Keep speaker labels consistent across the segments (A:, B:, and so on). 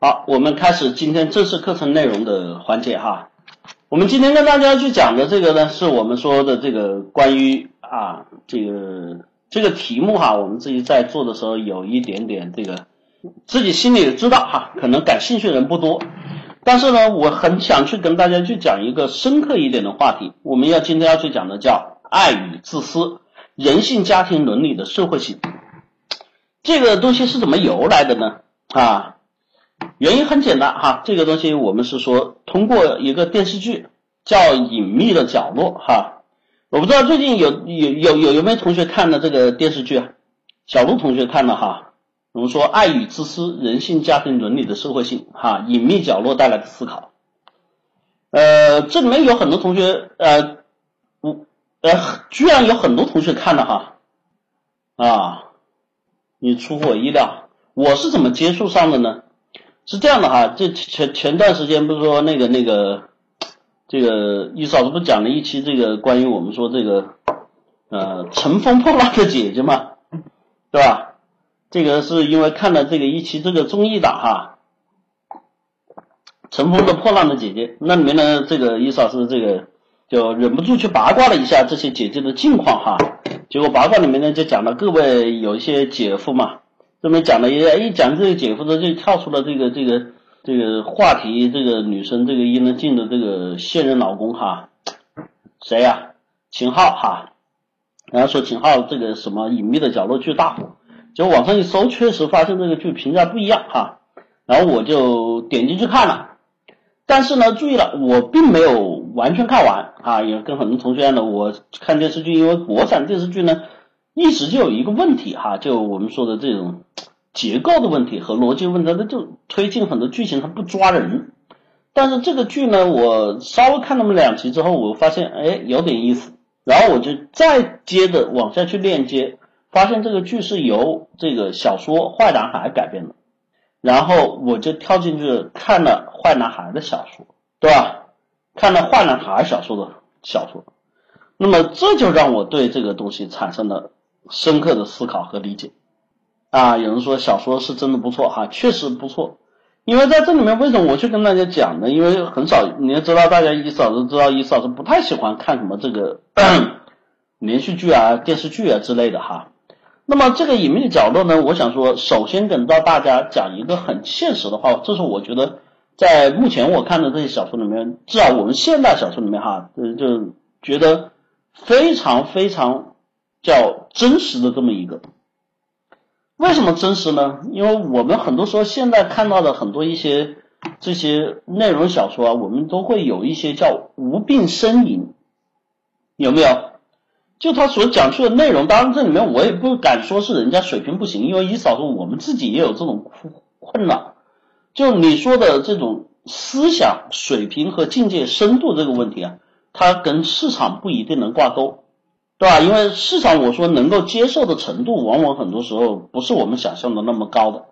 A: 好，我们开始今天正式课程内容的环节哈。我们今天跟大家去讲的这个呢，是我们说的这个关于啊这个这个题目哈，我们自己在做的时候有一点点这个自己心里也知道哈，可能感兴趣的人不多，但是呢，我很想去跟大家去讲一个深刻一点的话题。我们要今天要去讲的叫爱与自私，人性、家庭伦理的社会性。这个东西是怎么由来的呢？啊？原因很简单哈，这个东西我们是说通过一个电视剧叫《隐秘的角落》哈，我不知道最近有有有有有没有同学看了这个电视剧啊？小鹿同学看了哈，我们说爱与自私、人性、家庭伦理的社会性哈，隐秘角落带来的思考。呃，这里面有很多同学呃，我呃，居然有很多同学看了哈啊，你出乎我意料，我是怎么接触上的呢？是这样的哈，这前前段时间不是说那个那个这个一嫂子不讲了一期这个关于我们说这个呃乘风破浪的姐姐嘛，对吧？这个是因为看了这个一期这个综艺的哈，乘风的破浪的姐姐，那里面呢这个一嫂子这个就忍不住去八卦了一下这些姐姐的近况哈，结果八卦里面呢就讲了各位有一些姐夫嘛。这边讲了一一讲这个姐夫的，就跳出了这个这个这个话题，这个女生这个伊能静的这个现任老公哈，谁呀？秦昊哈，然后说秦昊这个什么隐秘的角落巨大火，结果网上一搜，确实发现这个剧评价不一样哈，然后我就点进去看了，但是呢，注意了，我并没有完全看完啊，也跟很多同学一样的，我看电视剧，因为国产电视剧呢。一直就有一个问题哈，就我们说的这种结构的问题和逻辑问题，它就推进很多剧情它不抓人。但是这个剧呢，我稍微看那么两集之后，我发现哎有点意思，然后我就再接着往下去链接，发现这个剧是由这个小说《坏男孩》改编的，然后我就跳进去看了《坏男孩》的小说，对吧？看了《坏男孩》小说的小说，那么这就让我对这个东西产生了。深刻的思考和理解啊！有人说小说是真的不错哈，确实不错。因为在这里面，为什么我去跟大家讲呢？因为很少，你要知道，大家一嫂子知道，一嫂子不太喜欢看什么这个 连续剧啊、电视剧啊之类的哈。那么这个隐秘的角落呢，我想说，首先跟到大家讲一个很现实的话，这是我觉得在目前我看的这些小说里面，至少我们现代小说里面哈，就就觉得非常非常。叫真实的这么一个，为什么真实呢？因为我们很多时候现在看到的很多一些这些内容小说啊，我们都会有一些叫无病呻吟，有没有？就他所讲述的内容，当然这里面我也不敢说是人家水平不行，因为一嫂说我们自己也有这种困困扰。就你说的这种思想水平和境界深度这个问题啊，它跟市场不一定能挂钩。对吧？因为市场我说能够接受的程度，往往很多时候不是我们想象的那么高的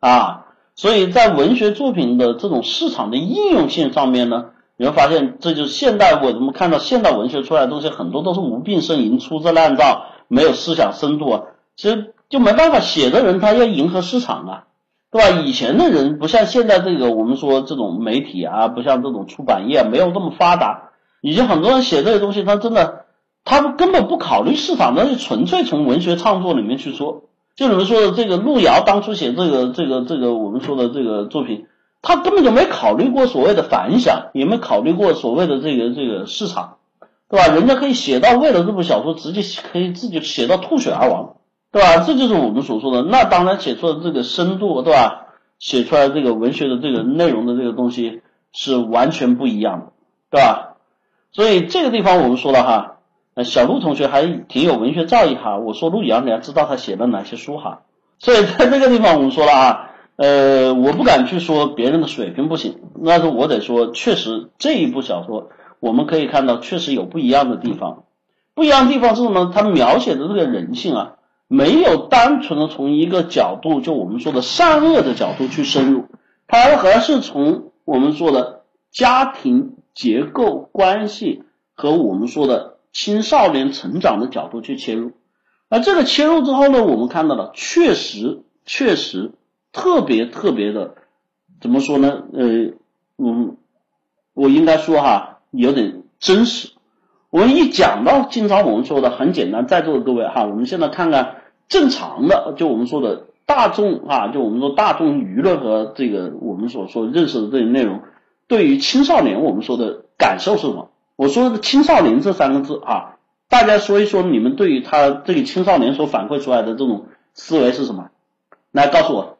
A: 啊。所以在文学作品的这种市场的应用性上面呢，你会发现，这就是现代我们看到现代文学出来的东西，很多都是无病呻吟、粗制滥造，没有思想深度啊。其实就没办法，写的人他要迎合市场啊，对吧？以前的人不像现在这个我们说这种媒体啊，不像这种出版业没有那么发达，以前很多人写这些东西，他真的。他们根本不考虑市场，那是纯粹从文学创作里面去说。就你们说的这个路遥当初写这个这个这个我们说的这个作品，他根本就没考虑过所谓的反响，也没考虑过所谓的这个这个市场，对吧？人家可以写到为了这部小说直接可以自己写到吐血而亡，对吧？这就是我们所说的。那当然写出的这个深度，对吧？写出来这个文学的这个内容的这个东西是完全不一样的，对吧？所以这个地方我们说了哈。小陆同学还挺有文学造诣哈，我说陆遥，你要知道他写了哪些书哈，所以在这个地方我们说了啊，呃，我不敢去说别人的水平不行，但是我得说，确实这一部小说我们可以看到，确实有不一样的地方，不一样的地方是什么？他描写的这个人性啊，没有单纯的从一个角度，就我们说的善恶的角度去深入，他而是从我们说的家庭结构关系和我们说的。青少年成长的角度去切入，而这个切入之后呢，我们看到了确实确实特别特别的怎么说呢？呃，嗯，我应该说哈，有点真实。我们一讲到经常我们说的很简单，在座的各位哈，我们现在看看正常的，就我们说的大众啊，就我们说大众舆论和这个我们所说认识的这些内容，对于青少年我们说的感受是什么？我说的青少年这三个字啊，大家说一说你们对于他这个青少年所反馈出来的这种思维是什么？来告诉我，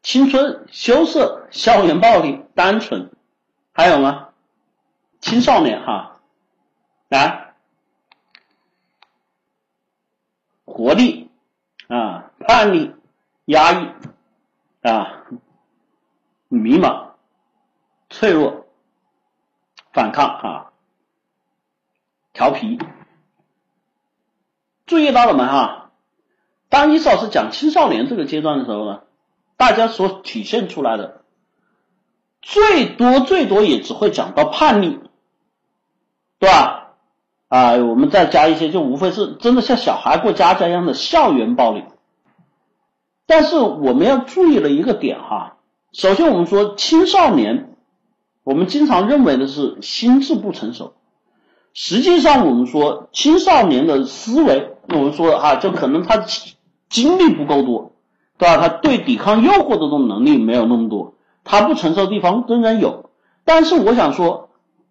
A: 青春、羞涩、校园暴力、单纯，还有吗？青少年哈，来，活力啊，叛逆、压抑啊，迷茫、脆弱、反抗啊，调皮。注意到了没哈？当伊老师讲青少年这个阶段的时候呢，大家所体现出来的，最多最多也只会讲到叛逆。对吧？啊，我们再加一些，就无非是真的像小孩过家家一样的校园暴力。但是我们要注意了一个点哈，首先我们说青少年，我们经常认为的是心智不成熟，实际上我们说青少年的思维，我们说哈，就可能他精力不够多，对吧？他对抵抗诱惑的这种能力没有那么多，他不成熟的地方仍然有。但是我想说。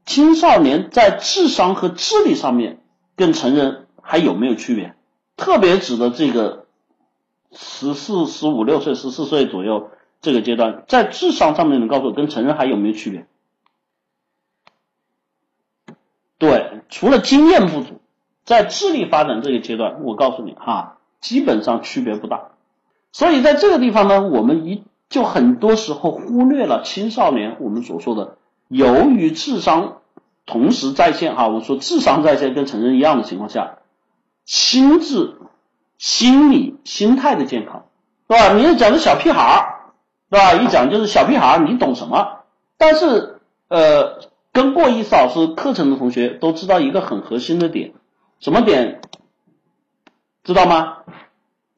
A: 青少年在智商和智力上面跟成人还有没有区别？特别指的这个十四、十五六岁、十四岁左右这个阶段，在智商上面能告诉我跟成人还有没有区别？对，除了经验不足，在智力发展这个阶段，我告诉你哈，基本上区别不大。所以在这个地方呢，我们一就很多时候忽略了青少年我们所说的。由于智商同时在线，哈，我说智商在线跟成人一样的情况下，心智、心理、心态的健康，对吧？你要讲的小屁孩儿，对吧？一讲就是小屁孩儿，你懂什么？但是，呃，跟过一次老师课程的同学都知道一个很核心的点，什么点？知道吗？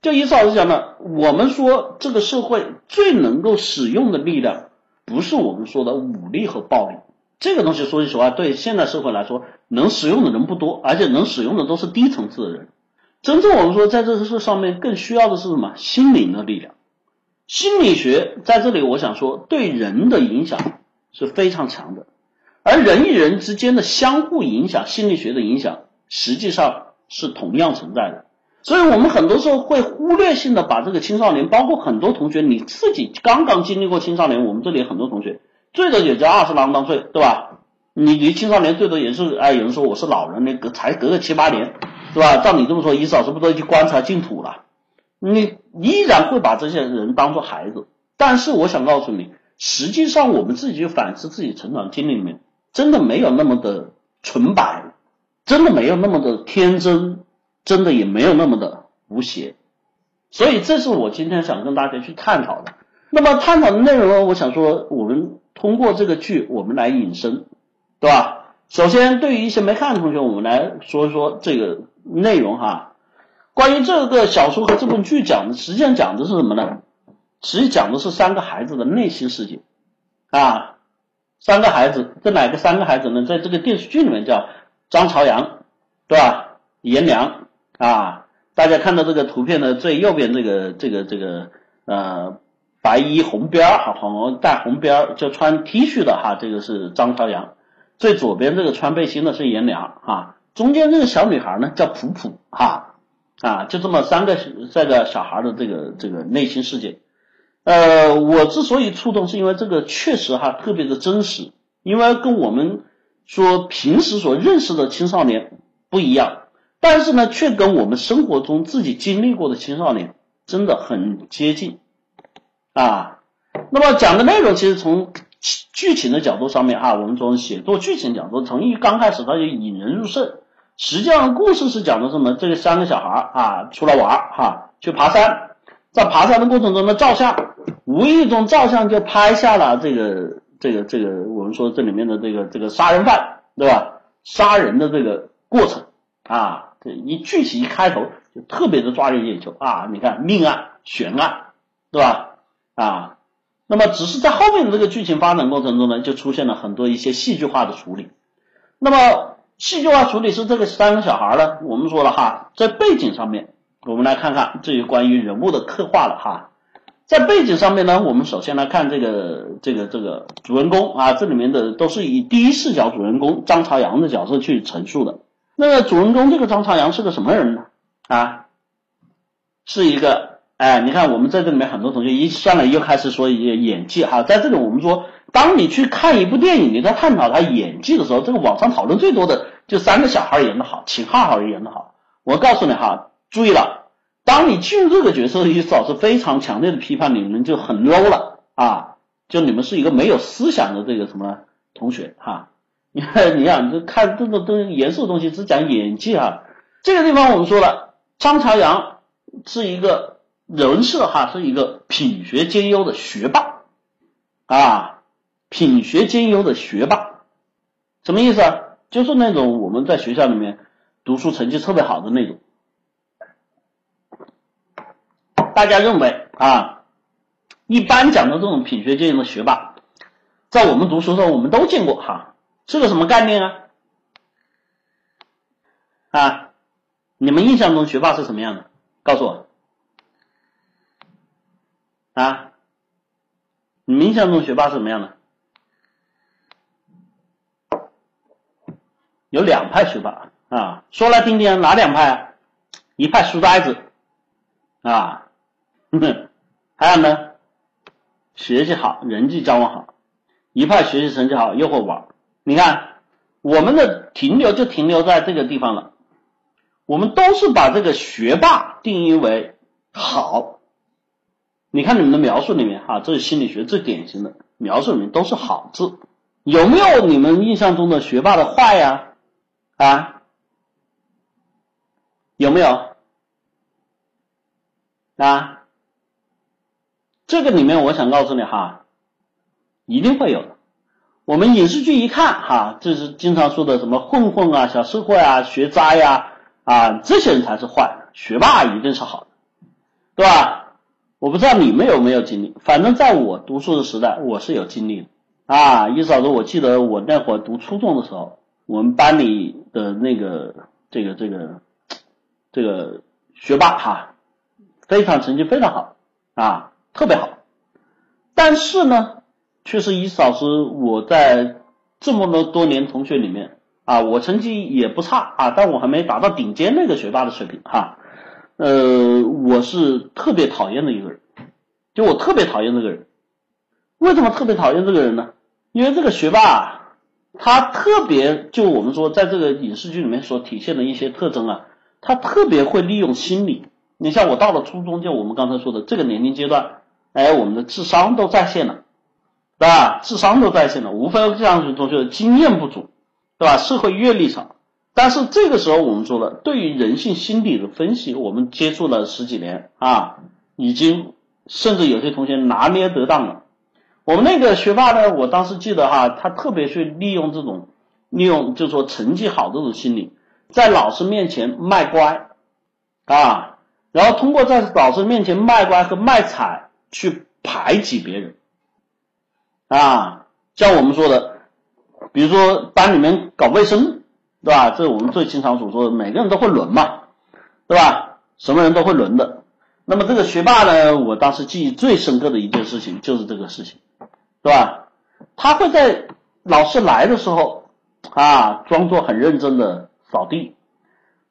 A: 就一次老师讲的，我们说这个社会最能够使用的力量。不是我们说的武力和暴力，这个东西说句实话，对现代社会来说，能使用的人不多，而且能使用的都是低层次的人。真正我们说在这个事上面更需要的是什么？心灵的力量。心理学在这里，我想说对人的影响是非常强的，而人与人之间的相互影响，心理学的影响实际上是同样存在的。所以我们很多时候会忽略性的把这个青少年，包括很多同学你自己刚刚经历过青少年，我们这里很多同学最多也就二十郎当岁，对吧？你离青少年最多也是，哎，有人说我是老人，那隔才隔个七八年，是吧？照你这么说，一嫂是不是都去观察净土了？你依然会把这些人当做孩子，但是我想告诉你，实际上我们自己去反思自己成长经历里面，真的没有那么的纯白，真的没有那么的天真。真的也没有那么的无邪，所以这是我今天想跟大家去探讨的。那么探讨的内容呢，我想说，我们通过这个剧，我们来引申，对吧？首先，对于一些没看的同学，我们来说一说这个内容哈。关于这个小说和这部剧讲的，实际上讲的是什么呢？实际讲的是三个孩子的内心世界啊。三个孩子，这哪个三个孩子呢？在这个电视剧里面叫张朝阳，对吧？颜良。啊，大家看到这个图片的最右边这个这个这个呃白衣红边儿哈红带红边儿就穿 T 恤的哈，这个是张朝阳。最左边这个穿背心的是颜良哈，中间这个小女孩呢叫普普哈啊，就这么三个这个小孩的这个这个内心世界。呃，我之所以触动，是因为这个确实哈特别的真实，因为跟我们说平时所认识的青少年不一样。但是呢，却跟我们生活中自己经历过的青少年真的很接近啊。那么讲的内容，其实从剧情的角度上面啊，我们从写作剧情角度，从一刚开始他就引人入胜。实际上，故事是讲的什么？这个三个小孩啊，出来玩哈，去爬山，在爬山的过程中呢，照相，无意中照相就拍下了这个这个这个我们说这里面的这个这个杀人犯，对吧？杀人的这个过程啊。这一具体一开头就特别的抓人眼球啊！你看命案悬案，对吧？啊。那么只是在后面的这个剧情发展过程中呢，就出现了很多一些戏剧化的处理。那么戏剧化处理是这个三个小孩呢，我们说了哈，在背景上面，我们来看看这个关于人物的刻画了哈。在背景上面呢，我们首先来看这个这个这个主人公啊，这里面的都是以第一视角主人公张朝阳的角色去陈述的。那么主人公这个张朝阳是个什么人呢？啊，是一个哎，你看我们在这里面很多同学一上来又开始说演演技哈，在这里我们说，当你去看一部电影，你在探讨他演技的时候，这个网上讨论最多的就三个小孩演的好，秦昊好演的好。我告诉你哈，注意了。当你进入这个角色的时候，是非常强烈的批判你们就很 low 了啊！就你们是一个没有思想的这个什么同学 哈？你看，你看，这看这种东严肃的东西只讲演技哈。这个地方我们说了，张朝阳是一个人设哈，是一个品学兼优的学霸啊，品学兼优的学霸，什么意思啊？就是那种我们在学校里面读书成绩特别好的那种。大家认为啊，一般讲的这种品学兼优的学霸，在我们读书的时候我们都见过哈，是个什么概念啊？啊，你们印象中学霸是什么样的？告诉我啊，你们印象中学霸是什么样的？有两派学霸啊，说来听听，哪两派？啊？一派书呆子啊。还有呢，学习好，人际交往好，一派学习成绩好又会玩。你看，我们的停留就停留在这个地方了。我们都是把这个学霸定义为好。你看你们的描述里面哈，这是心理学最典型的描述里面都是好字。有没有你们印象中的学霸的坏呀？啊？有没有？啊？这个里面，我想告诉你哈，一定会有的。我们影视剧一看哈，这是经常说的什么混混啊、小社会啊、学渣呀啊，这些人才是坏的，学霸一定是好的，对吧？我不知道你们有没有经历，反正在我读书的时代，我是有经历的啊。一嫂子，我记得我那会儿读初中的时候，我们班里的那个这个这个这个学霸哈，非常成绩非常好啊。特别好，但是呢，确实以老师我在这么多多年同学里面啊，我成绩也不差啊，但我还没达到顶尖那个学霸的水平哈。呃，我是特别讨厌的一个人，就我特别讨厌这个人。为什么特别讨厌这个人呢？因为这个学霸他特别，就我们说在这个影视剧里面所体现的一些特征啊，他特别会利用心理。你像我到了初中，就我们刚才说的这个年龄阶段。哎，我们的智商都在线了，对吧？智商都在线了，无非这样同学经验不足，对吧？社会阅历少。但是这个时候我们说了，对于人性心理的分析，我们接触了十几年啊，已经甚至有些同学拿捏得当了。我们那个学霸呢，我当时记得哈，他特别去利用这种利用，就是说成绩好这种心理，在老师面前卖乖啊，然后通过在老师面前卖乖和卖惨。去排挤别人啊，像我们说的，比如说班里面搞卫生，对吧？这是我们最经常所说的，每个人都会轮嘛，对吧？什么人都会轮的。那么这个学霸呢，我当时记忆最深刻的一件事情就是这个事情，对吧？他会在老师来的时候啊，装作很认真的扫地，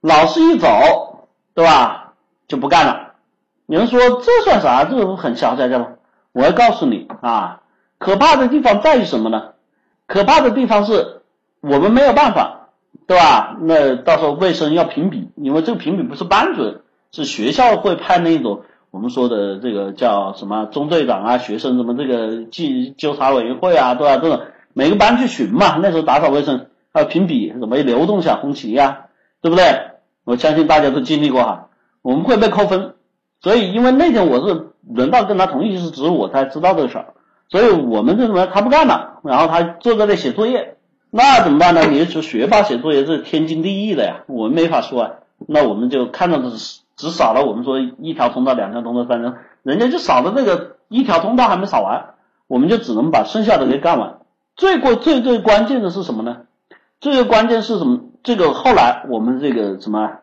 A: 老师一走，对吧？就不干了。你们说这算啥？这不很小家家吗？我要告诉你啊，可怕的地方在于什么呢？可怕的地方是我们没有办法，对吧？那到时候卫生要评比，因为这个评比不是班主任，是学校会派那种我们说的这个叫什么中队长啊，学生什么这个记纠察委员会啊，对吧？这种每个班去巡嘛，那时候打扫卫生还有评比，什么流动小红旗呀，对不对？我相信大家都经历过哈，我们会被扣分。所以，因为那天我是轮到跟他同一时值，我才知道这个事儿。所以我们这什么，他不干了，然后他坐在那写作业，那怎么办呢？你说学霸写作业是天经地义的呀，我们没法说啊。那我们就看到的只少了我们说一条通道、两条通道、三条，人家就少了那个一条通道还没扫完，我们就只能把剩下的给干完。最过最最关键的是什么呢？最最关键是什么？这个后来我们这个什么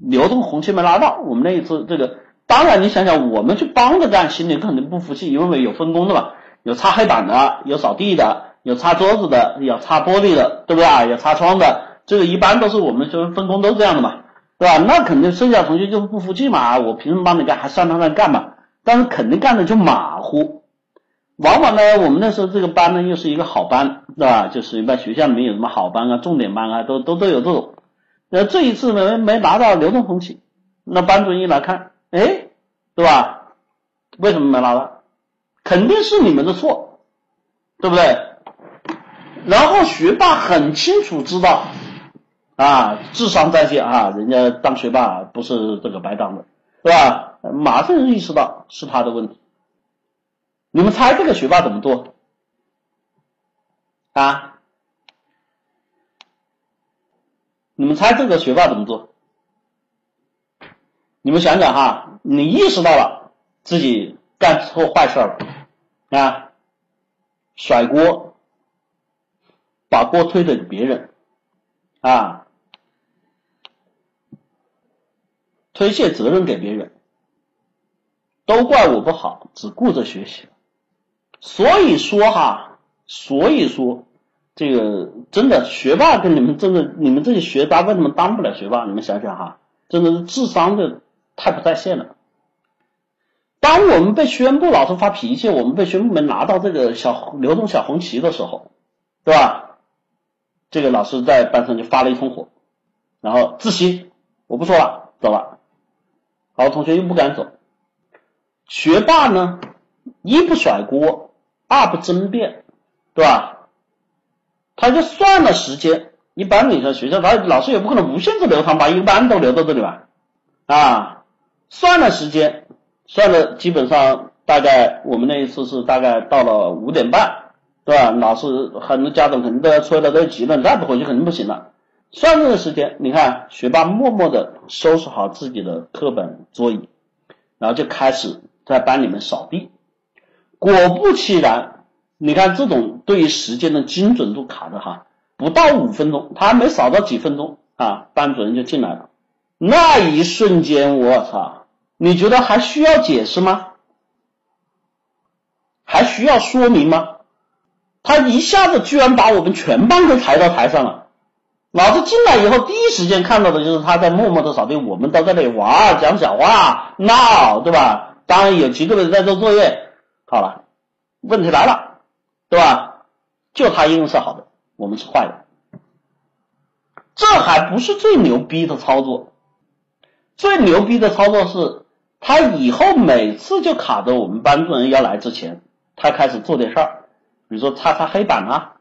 A: 流动红旗没拿到，我们那一次这个，当然你想想，我们去帮着干，心里肯定不服气，因为有分工的嘛，有擦黑板的，有扫地的，有擦桌子的，有擦玻璃的，对不对啊？有擦窗的，这个一般都是我们就是分工都这样的嘛，对吧？那肯定剩下同学就不服气嘛，我凭什么帮你干，还上他那干嘛？但是肯定干的就马虎。往往呢，我们那时候这个班呢，又是一个好班，对吧？就是一般学校里面有什么好班啊、重点班啊，都都都有这种。那这一次没没拿到流动红旗，那班主任一来看，哎，对吧？为什么没拿到？肯定是你们的错，对不对？然后学霸很清楚知道，啊，智商在线啊，人家当学霸不是这个白当的，对吧？马上意识到是他的问题。你们猜这个学霸怎么做？啊？你们猜这个学霸怎么做？你们想想哈，你意识到了自己干错坏事了啊，甩锅，把锅推给别人啊，推卸责任给别人，都怪我不好，只顾着学习。所以说哈，所以说这个真的学霸跟你们真的你们这些学渣为什么当不了学霸？你们想想哈，真的是智商的太不在线了。当我们被宣布老师发脾气，我们被宣布没拿到这个小流动小红旗的时候，对吧？这个老师在班上就发了一通火，然后自习我不说了，走了。好，同学又不敢走。学霸呢，一不甩锅。二不争辩，对吧？他就算了时间，一般你说学校他老师也不可能无限制留堂，把一个班都留到这里吧？啊，算了时间，算了，基本上大概我们那一次是大概到了五点半，对吧？老师很多家长肯定都要催的，都急了，再不回去肯定不行了。算这个时间，你看学霸默默的收拾好自己的课本桌椅，然后就开始在班里面扫地。果不其然，你看这种对于时间的精准度卡的哈，不到五分钟，他还没扫到几分钟啊，班主任就进来了。那一瞬间，我操！你觉得还需要解释吗？还需要说明吗？他一下子居然把我们全班都抬到台上了。老子进来以后，第一时间看到的就是他在默默的扫地，我们都在那里玩、讲小话、闹，对吧？当然有几个人在做作业。好了，问题来了，对吧？就他英文是好的，我们是坏的，这还不是最牛逼的操作。最牛逼的操作是，他以后每次就卡着我们班主任要来之前，他开始做点事儿，比如说擦擦黑板啦，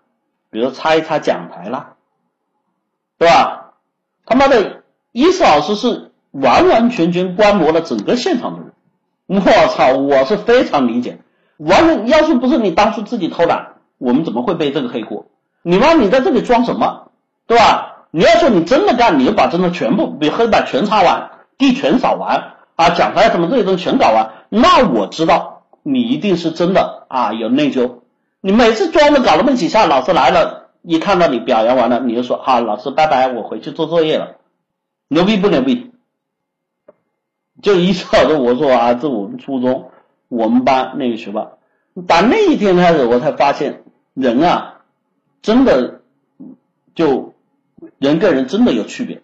A: 比如擦一擦讲台啦，对吧？他妈的，伊斯老师是完完全全观摩了整个现场的人，我操，我是非常理解。完了，要是不是你当初自己偷懒，我们怎么会背这个黑锅？你妈，你在这里装什么，对吧？你要说你真的干，你就把真的全部，比黑板全擦完，地全扫完，啊，讲台什么这些东西全搞完，那我知道你一定是真的啊，有内疚。你每次装的搞那么几下，老师来了，一看到你表扬完了，你就说好，老师拜拜，我回去做作业了，牛逼不牛逼？就一笑着我说啊，这我们初中。我们班那个学霸，打那一天开始，我才发现人啊，真的就人跟人真的有区别，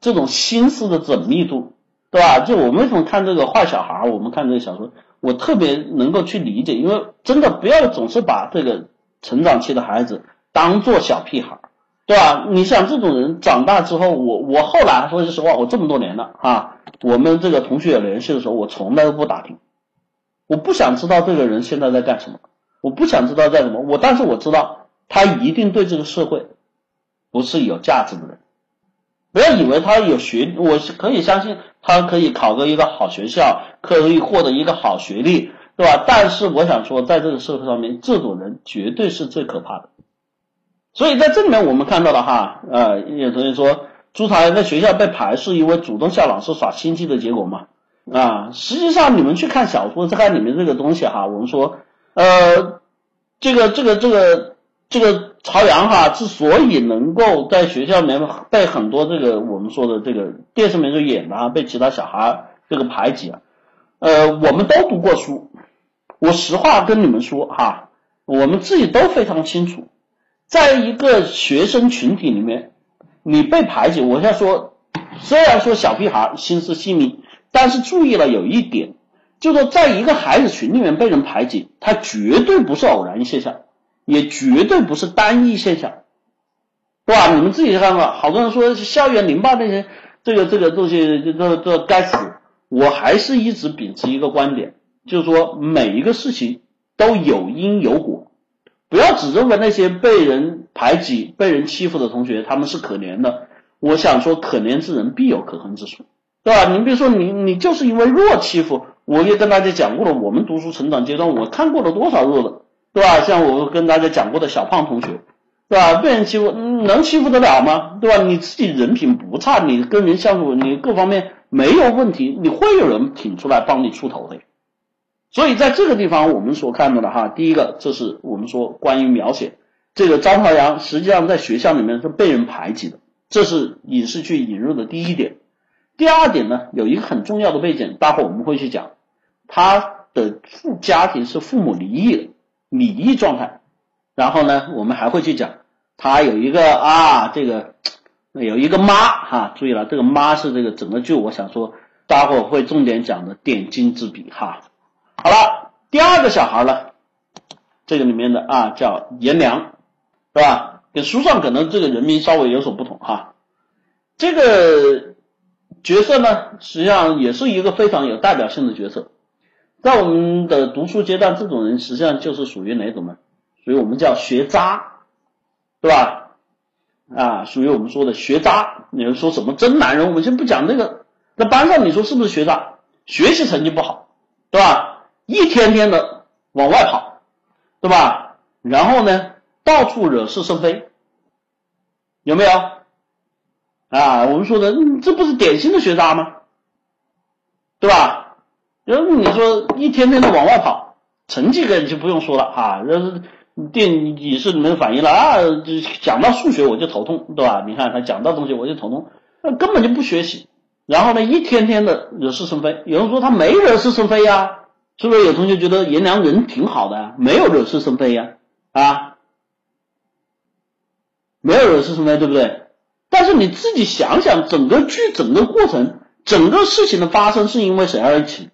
A: 这种心思的缜密度，对吧？就我们为什么看这个坏小孩，我们看这个小说，我特别能够去理解，因为真的不要总是把这个成长期的孩子当做小屁孩，对吧？你想这种人长大之后，我我后来说句实话，我这么多年了啊，我们这个同学有联系的时候，我从来都不打听。我不想知道这个人现在在干什么，我不想知道在什么，我但是我知道他一定对这个社会不是有价值的人。不要以为他有学，我是可以相信他可以考个一个好学校，可以获得一个好学历，对吧？但是我想说，在这个社会上面，这种人绝对是最可怕的。所以在这里面我们看到了哈，呃，有同学说朱朝阳在学校被排斥，因为主动向老师耍心机的结果嘛。啊。实际上你们去看小说，再看里面这个东西哈，我们说，呃，这个这个这个这个朝阳哈，之所以能够在学校里面被很多这个我们说的这个电视里面就演的啊，被其他小孩这个排挤啊，呃，我们都读过书，我实话跟你们说哈，我们自己都非常清楚。在一个学生群体里面，你被排挤，我现在说，虽然说小屁孩心思细密，但是注意了有一点，就说在一个孩子群里面被人排挤，他绝对不是偶然现象，也绝对不是单一现象，对吧？你们自己看看，好多人说校园凌霸那些，这个这个东西，这这这该死。我还是一直秉持一个观点，就是说每一个事情都有因有果。不要只认为那些被人排挤、被人欺负的同学他们是可怜的。我想说，可怜之人必有可恨之处，对吧？你比如说，你你就是因为弱欺负，我也跟大家讲过了。我们读书成长阶段，我看过了多少弱的，对吧？像我跟大家讲过的小胖同学，对吧？被人欺负，能欺负得了吗？对吧？你自己人品不差，你跟人相处，你各方面没有问题，你会有人挺出来帮你出头的。所以在这个地方，我们所看到的哈，第一个，这是我们说关于描写这个张朝阳，实际上在学校里面是被人排挤的，这是影视剧引入的第一点。第二点呢，有一个很重要的背景，待会我们会去讲，他的父家庭是父母离异的，礼仪状态。然后呢，我们还会去讲，他有一个啊，这个有一个妈哈，注意了，这个妈是这个整个剧，我想说，待会会重点讲的点睛之笔哈。好了，第二个小孩呢，这个里面的啊叫颜良，是吧？跟书上可能这个人名稍微有所不同哈。这个角色呢，实际上也是一个非常有代表性的角色。在我们的读书阶段，这种人实际上就是属于哪种呢？属于我们叫学渣，对吧？啊，属于我们说的学渣。你们说什么真男人？我们先不讲这个。在班上，你说是不是学渣？学习成绩不好，对吧？一天天的往外跑，对吧？然后呢，到处惹是生非，有没有？啊，我们说的这不是典型的学渣吗？对吧？然后你说一天天的往外跑，成绩个就不用说了哈，这电影视里面反映了啊，讲到数学我就头痛，对吧？你看他讲到东西我就头痛，那根本就不学习，然后呢，一天天的惹是生非。有人说他没惹是生非呀。是不是有同学觉得颜良人挺好的，没有惹是生非呀？啊，没有惹是生非，对不对？但是你自己想想，整个剧、整个过程、整个事情的发生是因为谁而起？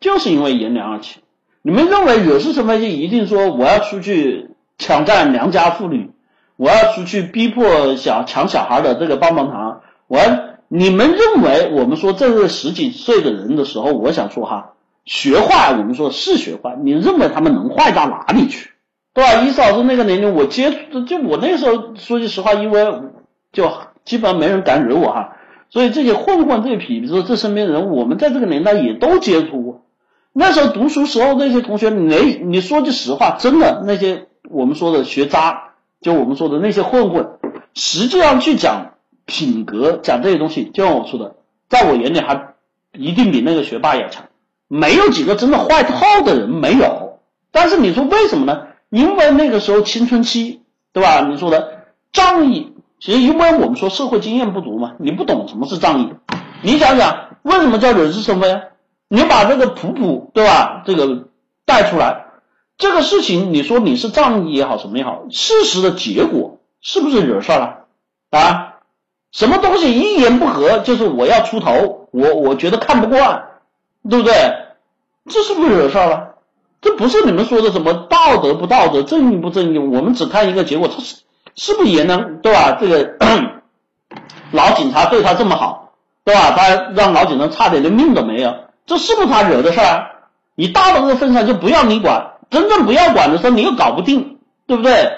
A: 就是因为颜良而起。你们认为惹是生非就一定说我要出去抢占良家妇女，我要出去逼迫小抢小孩的这个棒棒糖？我要，你们认为我们说这个十几岁的人的时候，我想说哈。学坏，我们说是学坏，你认为他们能坏到哪里去，对吧？伊嫂子那个年龄，我接触就我那个时候，说句实话，因为就基本上没人敢惹我哈，所以这些混混、这些痞子、这身边人，我们在这个年代也都接触过。那时候读书时候那些同学，你你说句实话，真的那些我们说的学渣，就我们说的那些混混，实际上去讲品格、讲这些东西，就像我说的，在我眼里还一定比那个学霸要强。没有几个真的坏透的人，没有。但是你说为什么呢？因为那个时候青春期，对吧？你说的仗义，其实因为我们说社会经验不足嘛，你不懂什么是仗义。你想想，为什么叫惹是生非啊？你把这个普普，对吧？这个带出来，这个事情，你说你是仗义也好，什么也好，事实的结果是不是惹事儿了啊？什么东西一言不合就是我要出头，我我觉得看不惯。对不对？这是不是惹事儿了？这不是你们说的什么道德不道德、正义不正义？我们只看一个结果，他是是不是也能对吧？这个 老警察对他这么好，对吧？他让老警察差点连命都没有，这是不是他惹的事儿？你大的这个份上就不要你管，真正不要管的时候你又搞不定，对不对？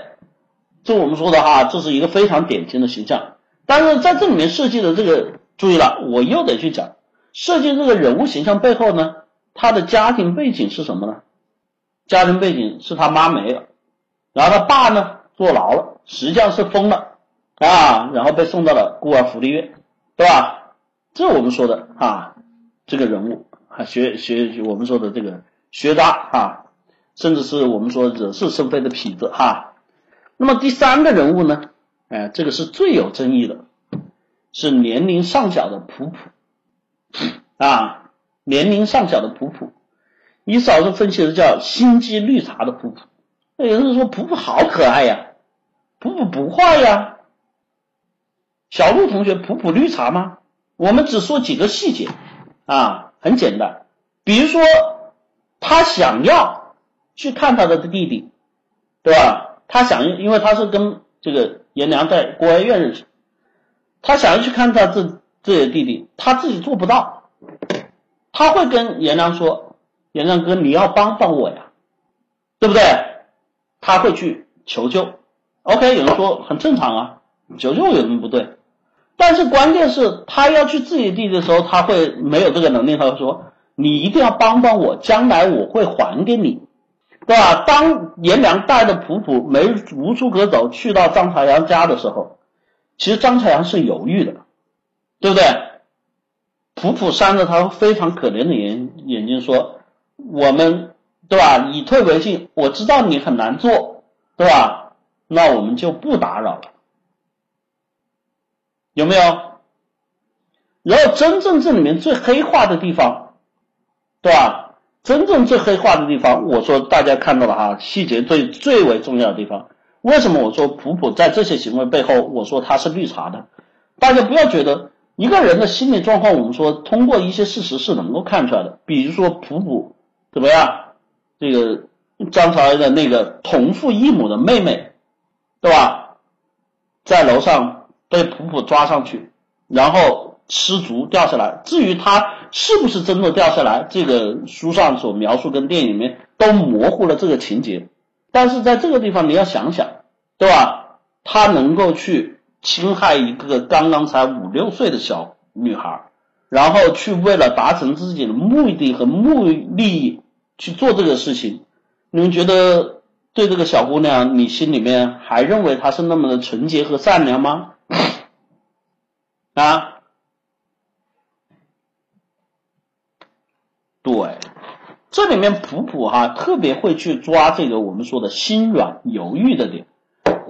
A: 这我们说的哈，这是一个非常典型的形象。但是在这里面设计的这个，注意了，我又得去讲。设计这个人物形象背后呢，他的家庭背景是什么呢？家庭背景是他妈没了，然后他爸呢坐牢了，实际上是疯了啊，然后被送到了孤儿福利院，对吧？这我们说的啊，这个人物，啊学学我们说的这个学渣啊，甚至是我们说惹是生非的痞子哈。那么第三个人物呢，哎，这个是最有争议的，是年龄尚小的普普啊，年龄尚小的普普，以少数分析的叫心机绿茶的普普。那有人说普普好可爱呀，普普不坏呀。小鹿同学，普普绿茶吗？我们只说几个细节啊，很简单。比如说，他想要去看他的弟弟，对吧？他想，因为他是跟这个颜良在孤儿院认识，他想要去看他这这些弟弟，他自己做不到，他会跟颜良说：“颜良哥，你要帮帮我呀，对不对？”他会去求救。OK，有人说很正常啊，求救有什么不对？但是关键是，他要去自己地的时候，他会没有这个能力。他会说：“你一定要帮帮我，将来我会还给你，对吧？”当颜良带着普普没无处可走，去到张朝阳家的时候，其实张朝阳是犹豫的，对不对？普普扇着他非常可怜的眼眼睛说：“我们对吧？以退为进，我知道你很难做，对吧？那我们就不打扰了。”有没有？然后真正这里面最黑化的地方，对吧？真正最黑化的地方，我说大家看到了哈，细节最最为重要的地方。为什么我说普普在这些行为背后，我说他是绿茶的？大家不要觉得一个人的心理状况，我们说通过一些事实是能够看出来的。比如说普普怎么样？这个张朝阳的那个同父异母的妹妹，对吧？在楼上。被普普抓上去，然后失足掉下来。至于他是不是真的掉下来，这个书上所描述跟电影里面都模糊了这个情节。但是在这个地方你要想想，对吧？他能够去侵害一个刚刚才五六岁的小女孩，然后去为了达成自己的目的和目利益去做这个事情，你们觉得对这个小姑娘，你心里面还认为她是那么的纯洁和善良吗？啊，对，这里面普普哈特别会去抓这个我们说的心软犹豫的点，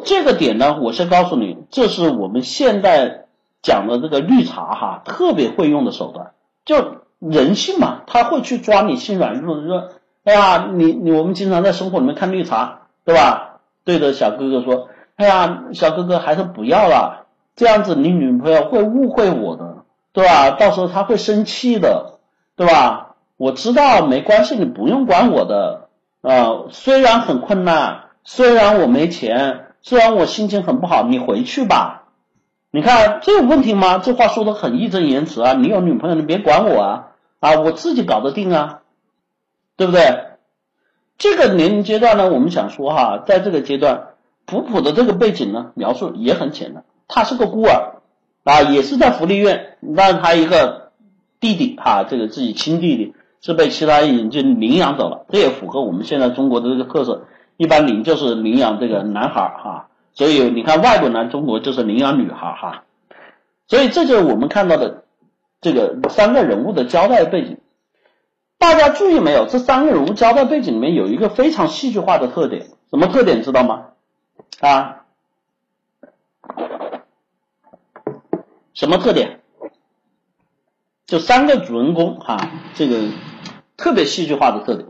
A: 这个点呢，我先告诉你，这是我们现在讲的这个绿茶哈特别会用的手段，就人性嘛，他会去抓你心软，就是说，哎呀，你你我们经常在生活里面看绿茶，对吧？对着小哥哥说，哎呀，小哥哥还是不要了。这样子，你女朋友会误会我的，对吧？到时候她会生气的，对吧？我知道，没关系，你不用管我的。啊，虽然很困难，虽然我没钱，虽然我心情很不好，你回去吧。你看，这有问题吗？这话说的很义正言辞啊！你有女朋友，你别管我啊！啊，我自己搞得定啊，对不对？这个年龄阶段呢，我们想说哈，在这个阶段，普普的这个背景呢，描述也很简单。他是个孤儿啊，也是在福利院，但他一个弟弟哈，这个自己亲弟弟是被其他人就领养走了，这也符合我们现在中国的这个特色，一般领就是领养这个男孩哈，所以你看外国男，中国就是领养女孩哈，所以这就是我们看到的这个三个人物的交代背景，大家注意没有？这三个人物交代背景里面有一个非常戏剧化的特点，什么特点知道吗？啊？什么特点？就三个主人公哈，这个特别戏剧化的特点。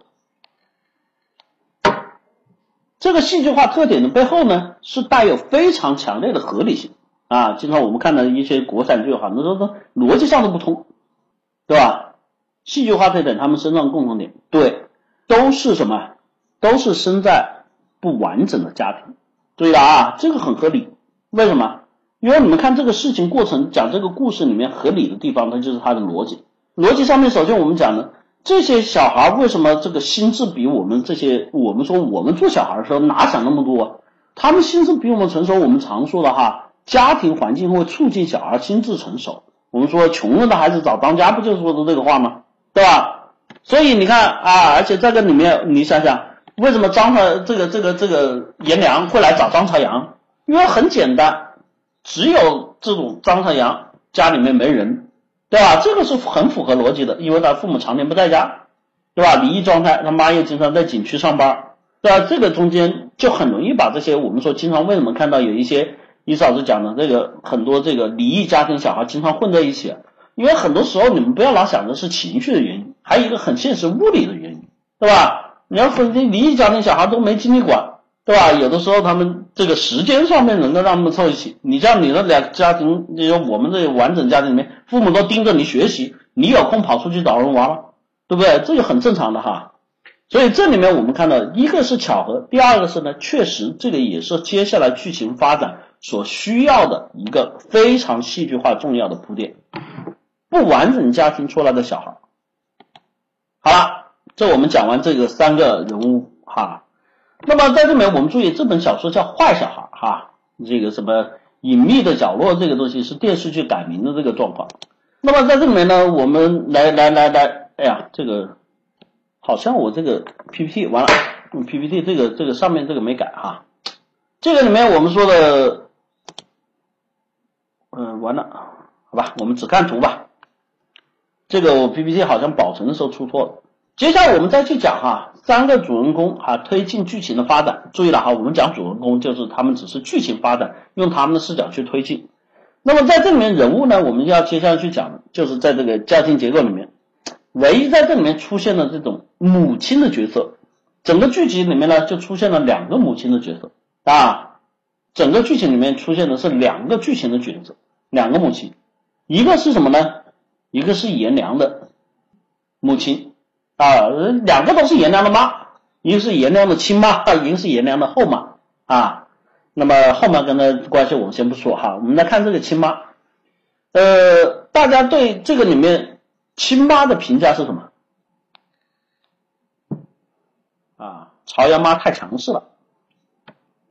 A: 这个戏剧化特点的背后呢，是带有非常强烈的合理性啊。经常我们看到一些国产剧，很多都逻辑上都不通，对吧？戏剧化特点，他们身上共同点，对，都是什么？都是生在不完整的家庭。注意了啊，这个很合理。为什么？因为你们看这个事情过程，讲这个故事里面合理的地方，它就是它的逻辑。逻辑上面，首先我们讲的这些小孩为什么这个心智比我们这些，我们说我们做小孩的时候哪想那么多？他们心智比我们成熟。我们常说的哈，家庭环境会促进小孩心智成熟。我们说穷人的孩子早当家，不就是说的这个话吗？对吧？所以你看啊，而且这个里面，你想想，为什么张朝这个这个这个颜良会来找张朝阳？因为很简单。只有这种张朝阳家里面没人，对吧？这个是很符合逻辑的，因为他父母常年不在家，对吧？离异状态，他妈又经常在景区上班，对吧？这个中间就很容易把这些我们说经常为什么看到有一些李嫂子讲的这个很多这个离异家庭小孩经常混在一起，因为很多时候你们不要老想着是情绪的原因，还有一个很现实物理的原因，对吧？你要分离异家庭小孩都没精力管。对吧？有的时候他们这个时间上面能够让他们凑一起。你像你的两家庭，你说我们这完整家庭里面，父母都盯着你学习，你有空跑出去找人玩了，对不对？这就很正常的哈。所以这里面我们看到，一个是巧合，第二个是呢，确实这个也是接下来剧情发展所需要的一个非常戏剧化重要的铺垫。不完整家庭出来的小孩，好了，这我们讲完这个三个人物哈。那么在这里面，我们注意这本小说叫《坏小孩》哈，这个什么隐秘的角落这个东西是电视剧改名的这个状况。那么在这里面呢，我们来来来来，哎呀，这个好像我这个 PPT 完了，PPT 这个这个上面这个没改哈。这个里面我们说的，嗯，完了，好吧，我们只看图吧。这个我 PPT 好像保存的时候出错了。接下来我们再去讲哈，三个主人公哈推进剧情的发展。注意了哈，我们讲主人公就是他们只是剧情发展，用他们的视角去推进。那么在这里面人物呢，我们要接下去讲的就是在这个家庭结构里面，唯一在这里面出现的这种母亲的角色。整个剧集里面呢，就出现了两个母亲的角色啊，整个剧情里面出现的是两个剧情的角色，两个母亲，一个是什么呢？一个是颜良的母亲。啊，两个都是颜良的妈，一个是颜良的亲妈，一个是颜良的后妈啊。那么后妈跟他关系我们先不说哈，我们来看这个亲妈。呃，大家对这个里面亲妈的评价是什么？啊，朝阳妈太强势了，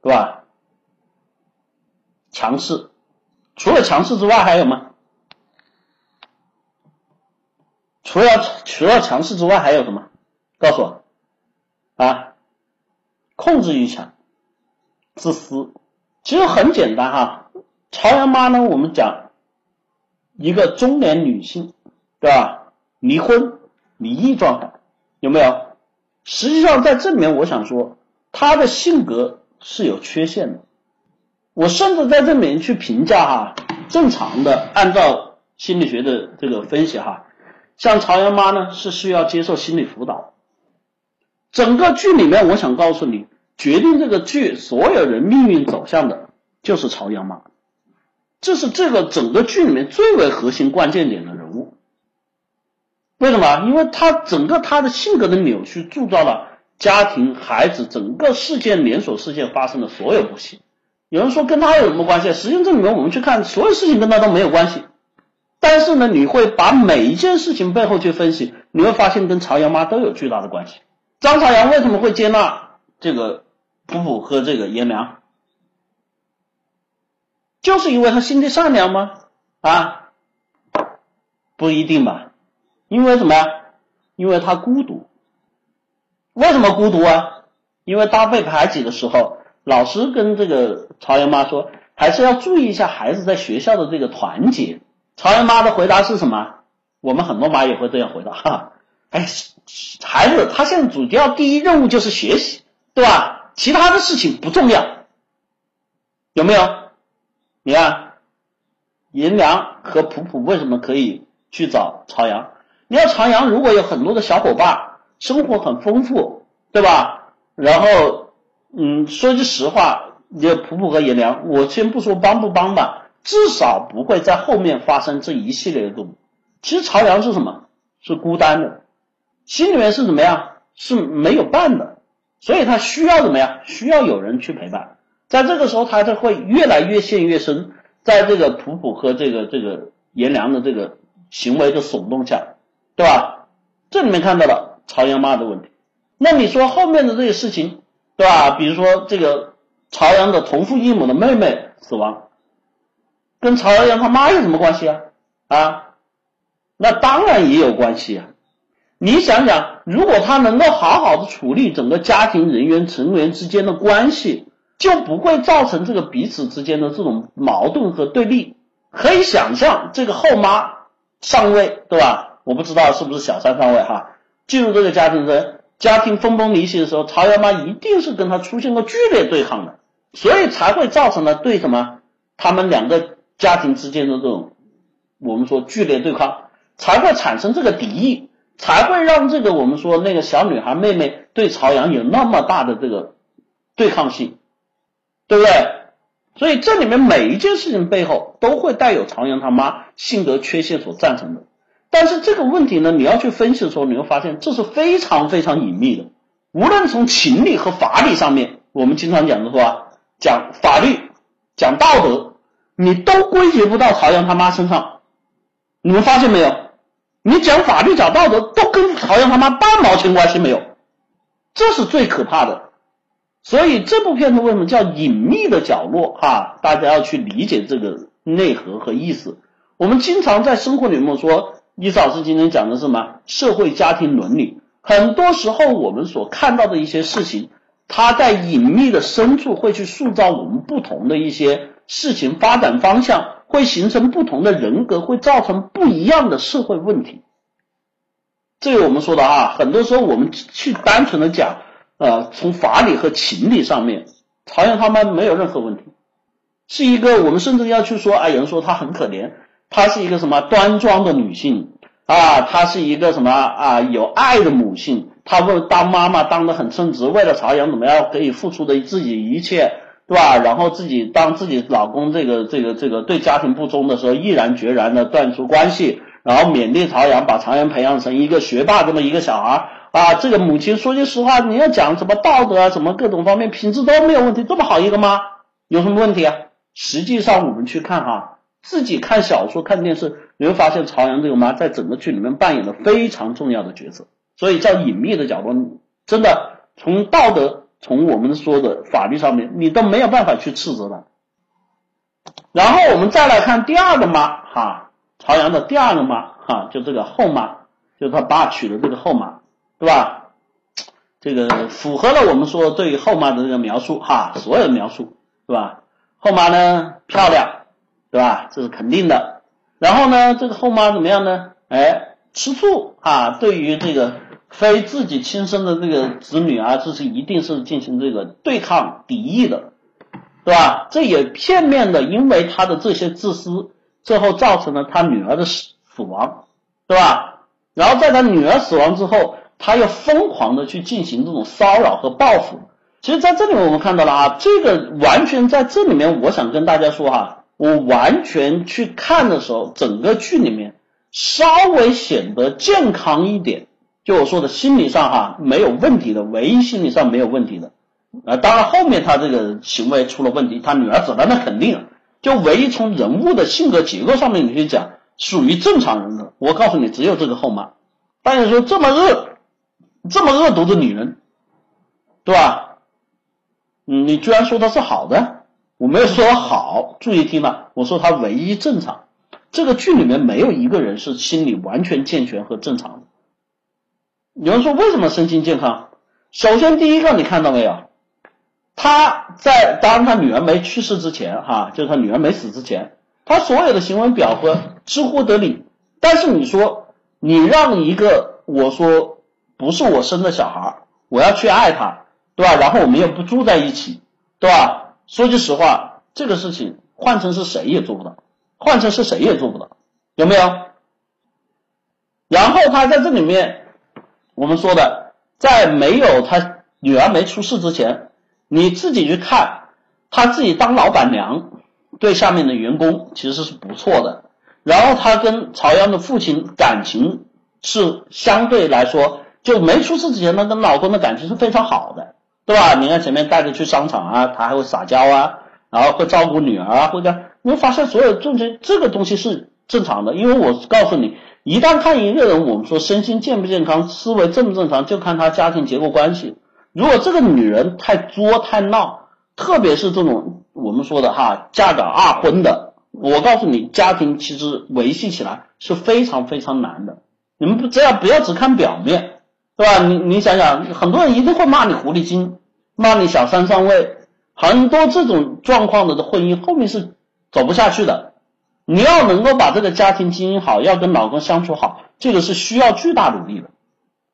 A: 对吧？强势，除了强势之外还有吗？除了除了强势之外还有什么？告诉我啊！控制欲强，自私。其实很简单哈。朝阳妈呢，我们讲一个中年女性，对吧？离婚、离异状态有没有？实际上在这里面，我想说她的性格是有缺陷的。我甚至在这里面去评价哈，正常的按照心理学的这个分析哈。像朝阳妈呢，是需要接受心理辅导。整个剧里面，我想告诉你，决定这个剧所有人命运走向的，就是朝阳妈。这是这个整个剧里面最为核心关键点的人物。为什么？因为他整个他的性格的扭曲，铸造了家庭、孩子整个事件连锁事件发生的所有不幸。有人说跟他有什么关系？实际上这里面我们去看，所有事情跟他都没有关系。但是呢，你会把每一件事情背后去分析，你会发现跟朝阳妈都有巨大的关系。张朝阳为什么会接纳这个普普和这个颜良？就是因为他心地善良吗？啊，不一定吧。因为什么呀？因为他孤独。为什么孤独啊？因为当被排挤的时候，老师跟这个朝阳妈说，还是要注意一下孩子在学校的这个团结。朝阳妈的回答是什么？我们很多妈也会这样回答哈。哎，孩子，他现在主要第一任务就是学习，对吧？其他的事情不重要，有没有？你看，颜良和普普为什么可以去找朝阳？你要朝阳如果有很多的小伙伴，生活很丰富，对吧？然后，嗯，说句实话，你普普和颜良，我先不说帮不帮吧。至少不会在后面发生这一系列的动。其实朝阳是什么？是孤单的，心里面是怎么样？是没有伴的，所以他需要怎么样？需要有人去陪伴。在这个时候，他就会越来越陷越深，在这个普普和这个这个颜良的这个行为的耸动下，对吧？这里面看到了朝阳妈的问题。那你说后面的这些事情，对吧？比如说这个朝阳的同父异母的妹妹死亡。跟朝阳他妈有什么关系啊？啊，那当然也有关系啊！你想想，如果他能够好好的处理整个家庭人员成员之间的关系，就不会造成这个彼此之间的这种矛盾和对立。可以想象，这个后妈上位，对吧？我不知道是不是小三上位哈。进入这个家庭的家庭分崩离析的时候，曹阳妈一定是跟他出现过剧烈对抗的，所以才会造成了对什么他们两个家庭之间的这种我们说剧烈对抗，才会产生这个敌意，才会让这个我们说那个小女孩妹妹对朝阳有那么大的这个对抗性，对不对？所以这里面每一件事情背后都会带有朝阳他妈性格缺陷所造成的。但是这个问题呢，你要去分析的时候，你会发现这是非常非常隐秘的。无论从情理和法理上面，我们经常讲的话，讲法律、讲道德，你都归结不到朝阳他妈身上。你们发现没有？你讲法律、讲道德，都跟朝阳他妈半毛钱关系没有。这是最可怕的。所以这部片子为什么叫隐秘的角落？哈，大家要去理解这个内核和意思。我们经常在生活里面说。李老师今天讲的是什么？社会家庭伦理。很多时候我们所看到的一些事情，它在隐秘的深处会去塑造我们不同的一些事情发展方向，会形成不同的人格，会造成不一样的社会问题。这个我们说的啊，很多时候我们去单纯的讲，呃，从法理和情理上面，朝阳他们没有任何问题，是一个我们甚至要去说，哎，有人说他很可怜。她是一个什么端庄的女性啊？她是一个什么啊？有爱的母性，她为当妈妈当的很称职，为了朝阳怎么样可以付出的自己一切，对吧？然后自己当自己老公这个这个这个对家庭不忠的时候，毅然决然的断除关系，然后勉励朝阳，把朝阳培养成一个学霸这么一个小孩啊。这个母亲说句实话，你要讲什么道德啊，什么各种方面品质都没有问题，这么好一个妈，有什么问题啊？实际上我们去看哈。自己看小说、看电视，你会发现朝阳这个妈在整个剧里面扮演了非常重要的角色，所以叫隐秘的角度，真的从道德、从我们说的法律上面，你都没有办法去斥责他。然后我们再来看第二个妈，哈，朝阳的第二个妈，哈，就这个后妈，就他爸娶的这个后妈，对吧？这个符合了我们说对于后妈的这个描述，哈，所有的描述，对吧？后妈呢，漂亮。对吧？这是肯定的。然后呢，这个后妈怎么样呢？哎，吃醋啊！对于这个非自己亲生的这个子女啊，这是一定是进行这个对抗敌意的，对吧？这也片面的，因为他的这些自私，最后造成了他女儿的死死亡，对吧？然后在他女儿死亡之后，他又疯狂的去进行这种骚扰和报复。其实，在这里我们看到了啊，这个完全在这里面，我想跟大家说哈。我完全去看的时候，整个剧里面稍微显得健康一点，就我说的心理上哈没有问题的，唯一心理上没有问题的啊，当然后面他这个行为出了问题，他女儿死了那肯定，就唯一从人物的性格结构上面你去讲，属于正常人的，我告诉你只有这个后妈。但是说这么恶，这么恶毒的女人，对吧？嗯，你居然说她是好的？我没有说好，注意听了，我说他唯一正常。这个剧里面没有一个人是心理完全健全和正常的。有人说为什么身心健康？首先第一个你看到没有？他在当他女儿没去世之前，哈，就是他女儿没死之前，他所有的行为表和知乎得理。但是你说你让一个我说不是我生的小孩，我要去爱他，对吧？然后我们又不住在一起，对吧？说句实话，这个事情换成是谁也做不到，换成是谁也做不到，有没有？然后他在这里面，我们说的，在没有他女儿没出事之前，你自己去看，他自己当老板娘，对下面的员工其实是不错的。然后他跟朝阳的父亲感情是相对来说，就没出事之前，他跟老公的感情是非常好的。对吧？你看前面带着去商场啊，他还会撒娇啊，然后会照顾女儿啊，或者你会发现所有东西，这个东西是正常的。因为我告诉你，一旦看一个人，我们说身心健不健康，思维正不正常，就看他家庭结构关系。如果这个女人太作太闹，特别是这种我们说的哈，嫁个二婚的，我告诉你，家庭其实维系起来是非常非常难的。你们不只要不要只看表面。对吧？你你想想，很多人一定会骂你狐狸精，骂你小三上位，很多这种状况的的婚姻后面是走不下去的，你要能够把这个家庭经营好，要跟老公相处好，这个是需要巨大努力的。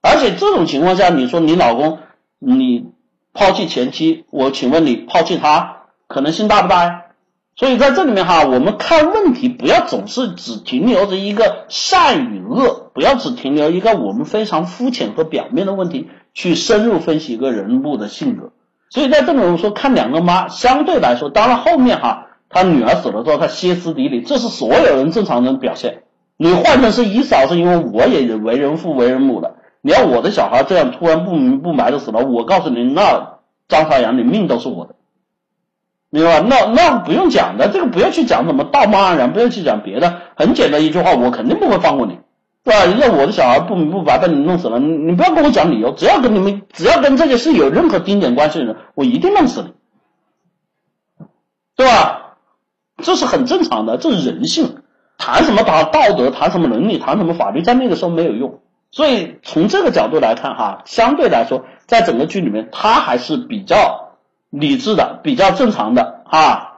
A: 而且这种情况下，你说你老公你抛弃前妻，我请问你抛弃他可能性大不大呀？所以在这里面哈，我们看问题不要总是只停留着一个善与恶，不要只停留一个我们非常肤浅和表面的问题去深入分析一个人物的性格。所以在这里我们说看两个妈，相对来说，当然后面哈。他女儿死了之后，他歇斯底里，这是所有人正常人表现。你换成是姨嫂，是因为我也为人父为人母的。你要我的小孩这样突然不明不白的死了，我告诉你，那张朝阳，你命都是我的，明白吧？那那不用讲的，这个不要去讲什么道貌岸然，不要去讲别的，很简单一句话，我肯定不会放过你，对吧？人家我的小孩不明不白被你弄死了，你你不要跟我讲理由，只要跟你们，只要跟这件事有任何丁点关系的人，我一定弄死你，对吧？这是很正常的，这是人性。谈什么道道德，谈什么伦理，谈什么法律，在那个时候没有用。所以从这个角度来看，哈，相对来说，在整个剧里面，他还是比较理智的，比较正常的，啊。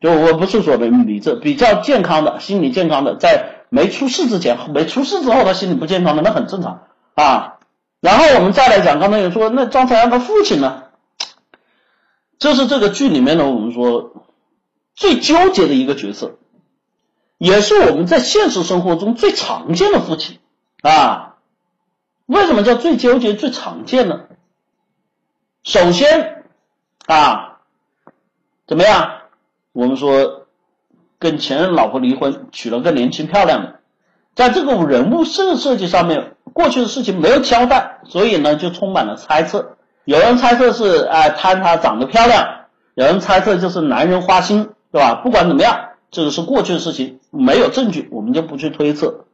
A: 就我不是说的理智，比较健康的，心理健康的，在没出事之前，没出事之后，他心理不健康的，那很正常啊。然后我们再来讲，刚才有说，那张朝阳他父亲呢？这是这个剧里面的，我们说。最纠结的一个角色，也是我们在现实生活中最常见的父亲啊。为什么叫最纠结、最常见呢？首先啊，怎么样？我们说跟前任老婆离婚，娶了个年轻漂亮的，在这个人物设设计上面，过去的事情没有交代，所以呢就充满了猜测。有人猜测是哎贪她长得漂亮，有人猜测就是男人花心。对吧？不管怎么样，这个是过去的事情，没有证据，我们就不去推测。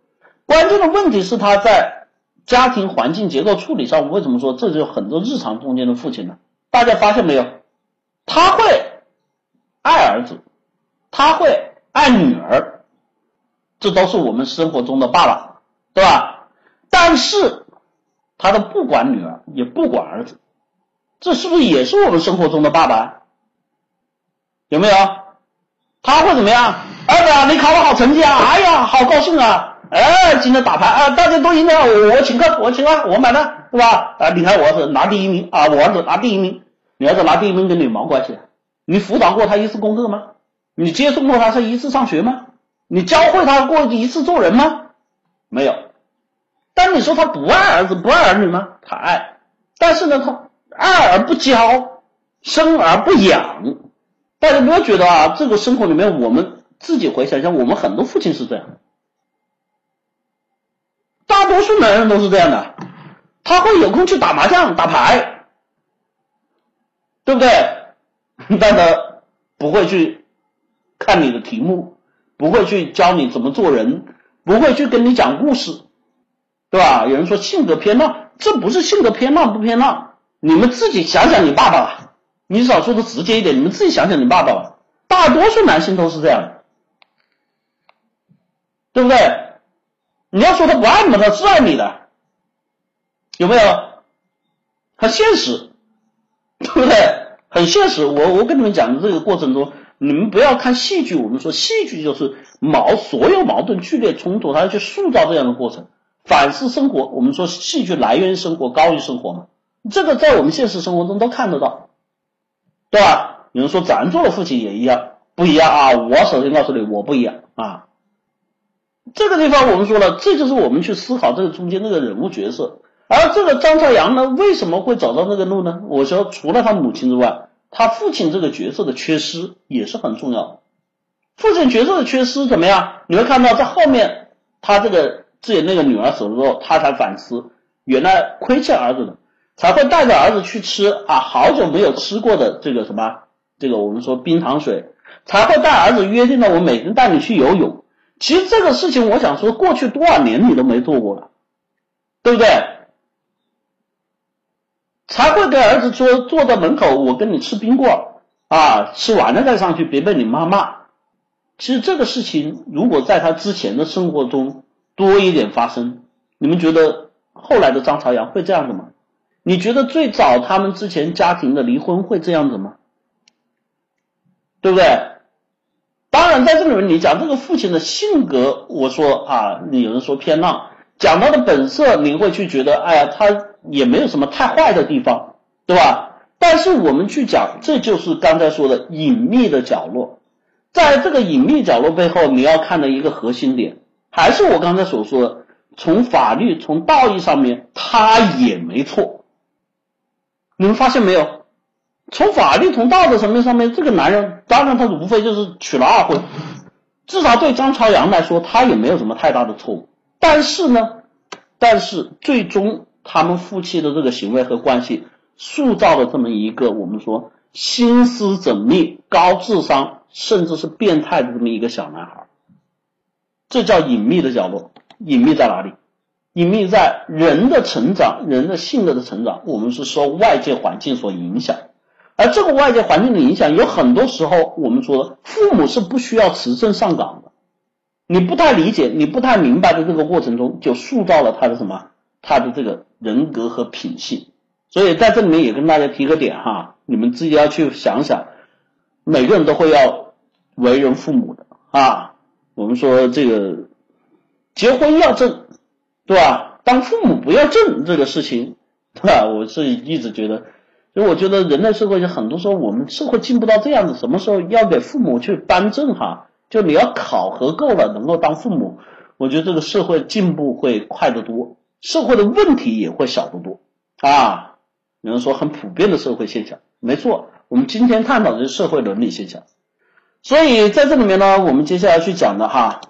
A: 关键的问题是他在家庭环境结构处理上，为什么说这就很多日常中间的父亲呢？大家发现没有？他会爱儿子，他会爱女儿，这都是我们生活中的爸爸，对吧？但是他都不管女儿，也不管儿子，这是不是也是我们生活中的爸爸？有没有？他会怎么样？儿子，你考了好成绩啊！哎呀，好高兴啊！哎，今天打牌啊，大家都赢了，我请客，我请客，我买单，是吧？啊，你看我儿子拿第一名啊，我儿子拿第一名，你儿子拿第一名跟你有毛关系？你辅导过他一次功课吗？你接送过他是一次上学吗？你教会他过一次做人吗？没有。但你说他不爱儿子，不爱儿女吗？他爱，但是呢，他爱而不教，生而不养。大家不要觉得啊，这个生活里面，我们自己回想一下，我们很多父亲是这样，大多数男人都是这样的，他会有空去打麻将、打牌，对不对？但他不会去看你的题目，不会去教你怎么做人，不会去跟你讲故事，对吧？有人说性格偏浪，这不是性格偏浪不偏浪，你们自己想想你爸爸。你少说的直接一点，你们自己想想，你爸爸吧，大多数男性都是这样的，对不对？你要说他不爱你，他是爱你的，有没有？很现实，对不对？很现实。我我跟你们讲的这个过程中，你们不要看戏剧，我们说戏剧就是矛所有矛盾剧烈冲突，它要去塑造这样的过程。反思生活，我们说戏剧来源于生活，高于生活嘛，这个在我们现实生活中都看得到。对吧？有人说咱做的父亲也一样，不一样啊！我首先告诉你，我不一样啊。这个地方我们说了，这就是我们去思考这个中间那个人物角色。而这个张朝阳呢，为什么会走到那个路呢？我说，除了他母亲之外，他父亲这个角色的缺失也是很重要的。父亲角色的缺失怎么样？你会看到在后面，他这个自己那个女儿死了之后，他才反思，原来亏欠儿子的。才会带着儿子去吃啊，好久没有吃过的这个什么，这个我们说冰糖水，才会带儿子约定了我每天带你去游泳。其实这个事情，我想说，过去多少年你都没做过了，对不对？才会给儿子说坐在门口，我跟你吃冰棍啊，吃完了再上去，别被你妈骂。其实这个事情，如果在他之前的生活中多一点发生，你们觉得后来的张朝阳会这样子吗？你觉得最早他们之前家庭的离婚会这样子吗？对不对？当然，在这里面你讲这个父亲的性格，我说啊，有人说偏浪，讲他的本色，你会去觉得，哎呀，他也没有什么太坏的地方，对吧？但是我们去讲，这就是刚才说的隐秘的角落，在这个隐秘角落背后，你要看的一个核心点，还是我刚才所说的，从法律、从道义上面，他也没错。你们发现没有？从法律、从道德层面上面，这个男人当然他无非就是娶了二婚，至少对张朝阳来说，他也没有什么太大的错误。但是呢，但是最终他们夫妻的这个行为和关系，塑造了这么一个我们说心思缜密、高智商，甚至是变态的这么一个小男孩。这叫隐秘的角落。隐秘在哪里？隐秘在人的成长、人的性格的成长，我们是受外界环境所影响。而这个外界环境的影响，有很多时候我们说父母是不需要持证上岗的。你不太理解，你不太明白的这个过程中，就塑造了他的什么？他的这个人格和品性。所以在这里面也跟大家提个点哈，你们自己要去想想，每个人都会要为人父母的啊。我们说这个结婚要正，对吧？当父母不要正这个事情，对吧？我是一直觉得。所以我觉得人类社会就很多时候我们社会进步到这样子，什么时候要给父母去颁证哈？就你要考核够了，能够当父母，我觉得这个社会进步会快得多，社会的问题也会小得多啊。有人说很普遍的社会现象，没错，我们今天探讨的是社会伦理现象。所以在这里面呢，我们接下来去讲的哈，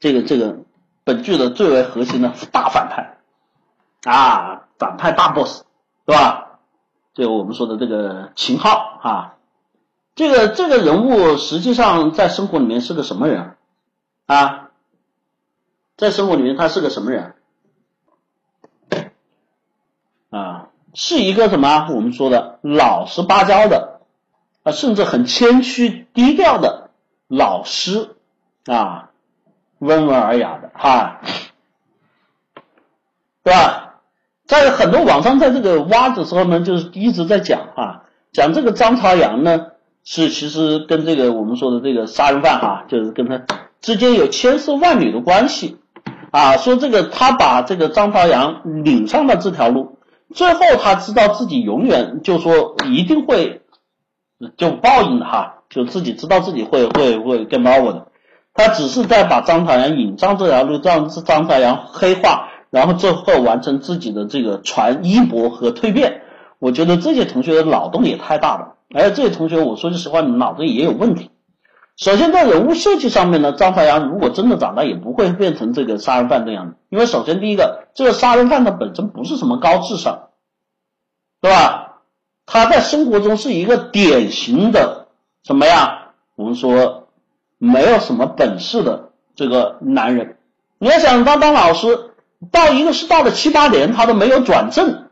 A: 这个这个本剧的最为核心的大反派啊，反派大 boss，对吧？就我们说的这个秦昊啊，这个这个人物实际上在生活里面是个什么人啊？在生活里面他是个什么人啊？是一个什么？我们说的老实巴交的啊，甚至很谦虚低调的老师啊，温文尔雅的哈，对吧？在很多网上，在这个挖的时候呢，就是一直在讲哈，讲这个张朝阳呢，是其实跟这个我们说的这个杀人犯哈，就是跟他之间有千丝万缕的关系啊，说这个他把这个张朝阳领上了这条路，最后他知道自己永远就说一定会就报应的哈，就自己知道自己会会会跟猫我的，他只是在把张朝阳引上这条路，让张朝阳黑化。然后最后完成自己的这个传衣钵和蜕变，我觉得这些同学的脑洞也太大了。而且这些同学，我说句实话，你脑子也有问题。首先在人物设计上面呢，张朝阳如果真的长大，也不会变成这个杀人犯这样的。因为首先第一个，这个杀人犯他本身不是什么高智商，对吧？他在生活中是一个典型的什么呀？我们说没有什么本事的这个男人。你要想他当老师。到一个是到了七八年，他都没有转正，